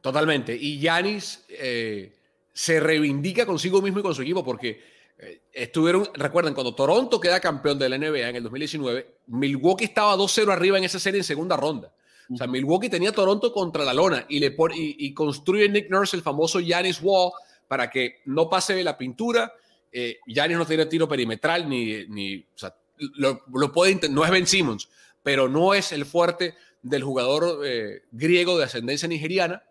Totalmente. Y Yanis eh, se reivindica consigo mismo y con su equipo porque eh, estuvieron, recuerden, cuando Toronto queda campeón de la NBA en el 2019, Milwaukee estaba 2-0 arriba en esa serie en segunda ronda. O sea, Milwaukee tenía Toronto contra la lona y, le y, y construye Nick Nurse el famoso Yanis Wall para que no pase la pintura. Eh, Yanis no tiene tiro perimetral, ni, ni o sea, lo, puede no es Ben Simmons, pero no es el fuerte del jugador eh, griego de ascendencia nigeriana.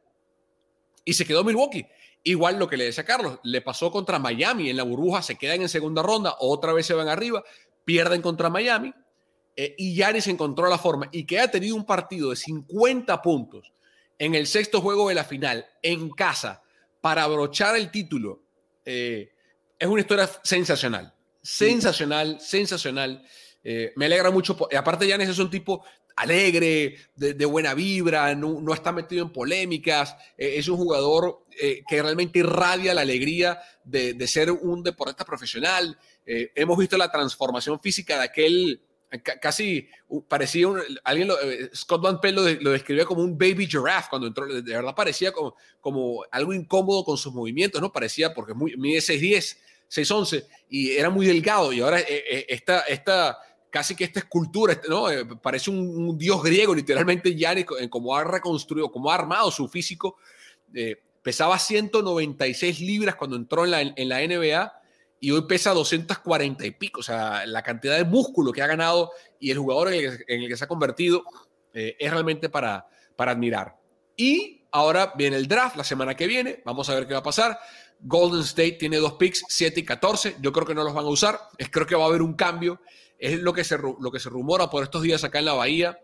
Y se quedó Milwaukee. Igual lo que le decía Carlos, le pasó contra Miami en la burbuja, se quedan en segunda ronda, otra vez se van arriba, pierden contra Miami eh, y Yanis encontró la forma y que ha tenido un partido de 50 puntos en el sexto juego de la final en casa para abrochar el título. Eh, es una historia sensacional, sensacional, sensacional. Eh, me alegra mucho. Aparte, Yanis es un tipo alegre, de, buena vibra, no, está metido en polémicas. Eh, es un jugador que realmente irradia la alegría de, de ser un deportista profesional. hemos visto la transformación física de aquel casi parecía alguien eh, Scott Van Pelt lo, describía como un baby giraffe cuando entró de verdad parecía como, como algo incómodo con sus movimientos no parecía porque muy, mide 6'10 6'11 y era muy delgado y ahora eh, eh, esta, esta casi que esta escultura este, no parece un, dios griego literalmente ya como ha reconstruido como ha armado su físico pesaba 196 libras cuando entró en la, en la NBA y hoy pesa 240 y pico. O sea, la cantidad de músculo que ha ganado y el jugador en el, que se ha convertido eh, es realmente para, para admirar. Y ahora viene el draft la semana que viene. Vamos a ver qué va a pasar. Golden State tiene dos picks, 7 y 14. Yo creo que no los van a usar. Creo que va a haber un cambio. Es lo que, se, lo que se rumora por estos días acá en la Bahía,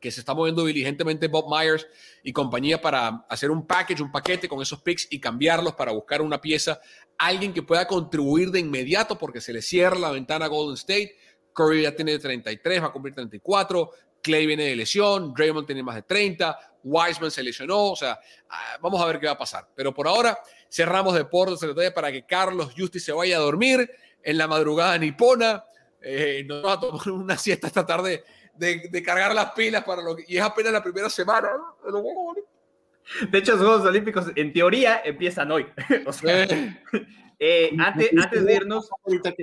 que se está moviendo diligentemente Bob Myers y compañía para hacer un package, un paquete con esos picks y cambiarlos para buscar una pieza alguien que pueda contribuir de inmediato porque se le cierra la ventana a Golden State. Curry ya tiene 33, va a cumplir 34. Clay viene de lesión, Draymond tiene más de 30, Wiseman se lesionó, o sea, ah, vamos a ver qué va a pasar. Pero por ahora cerramos deportes para que Carlos Justi se vaya a dormir en la madrugada nipona. Eh, nos va a tomar una siesta esta tarde de, cargar las pilas para lo que, y es apenas la primera semana. De hecho, los Juegos Olímpicos, en teoría, empiezan hoy. (laughs) o sea, eh, (laughs) antes, antes de irnos.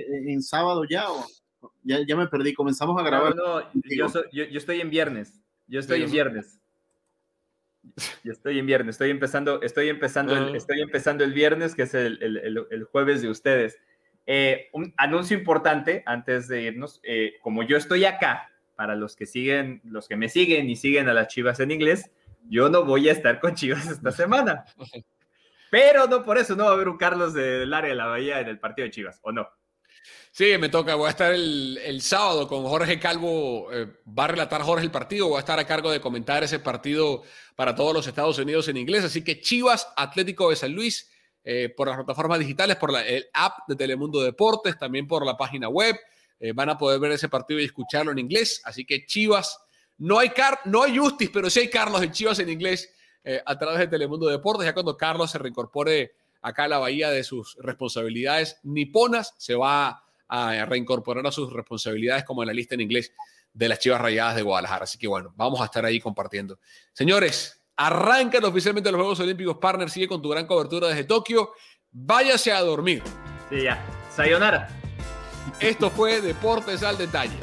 ¿En sábado ya o.? Ya, ya me perdí, comenzamos a grabar. No, yo, yo, estoy en viernes. Yo estoy en viernes. Yo estoy en viernes. Estoy empezando, estoy empezando, el, ah. estoy empezando el viernes, que es el, el, el jueves de ustedes. Eh, un anuncio importante antes de irnos. Eh, como yo estoy acá, para los que siguen, los que me siguen y siguen a las chivas en inglés, yo no voy a estar con Chivas esta semana. Pero no por eso no va a haber un Carlos del área de la Bahía en el partido de Chivas, ¿o no? Sí, me toca. Voy a estar el, sábado con Jorge Calvo. Eh, va a relatar Jorge el partido. Voy a estar a cargo de comentar ese partido para todos los Estados Unidos en inglés. Así que Chivas, Atlético de San Luis, eh, por las plataformas digitales, por la, el app de Telemundo Deportes, también por la página web. Eh, van a poder ver ese partido y escucharlo en inglés. Así que Chivas, no hay, Car no hay Justice, pero sí hay Carlos en Chivas en inglés a través de Telemundo Deportes. Ya cuando Carlos se reincorpore acá a la bahía de sus responsabilidades niponas, se va a reincorporar a sus responsabilidades como en la lista en inglés de las Chivas Rayadas de Guadalajara. Así que bueno, vamos a estar ahí compartiendo. Señores, arrancan oficialmente los Juegos Olímpicos. Partner sigue con tu gran cobertura desde Tokio. Váyase a dormir. Sí, ya. Sayonara. Esto fue Deportes al Detalle.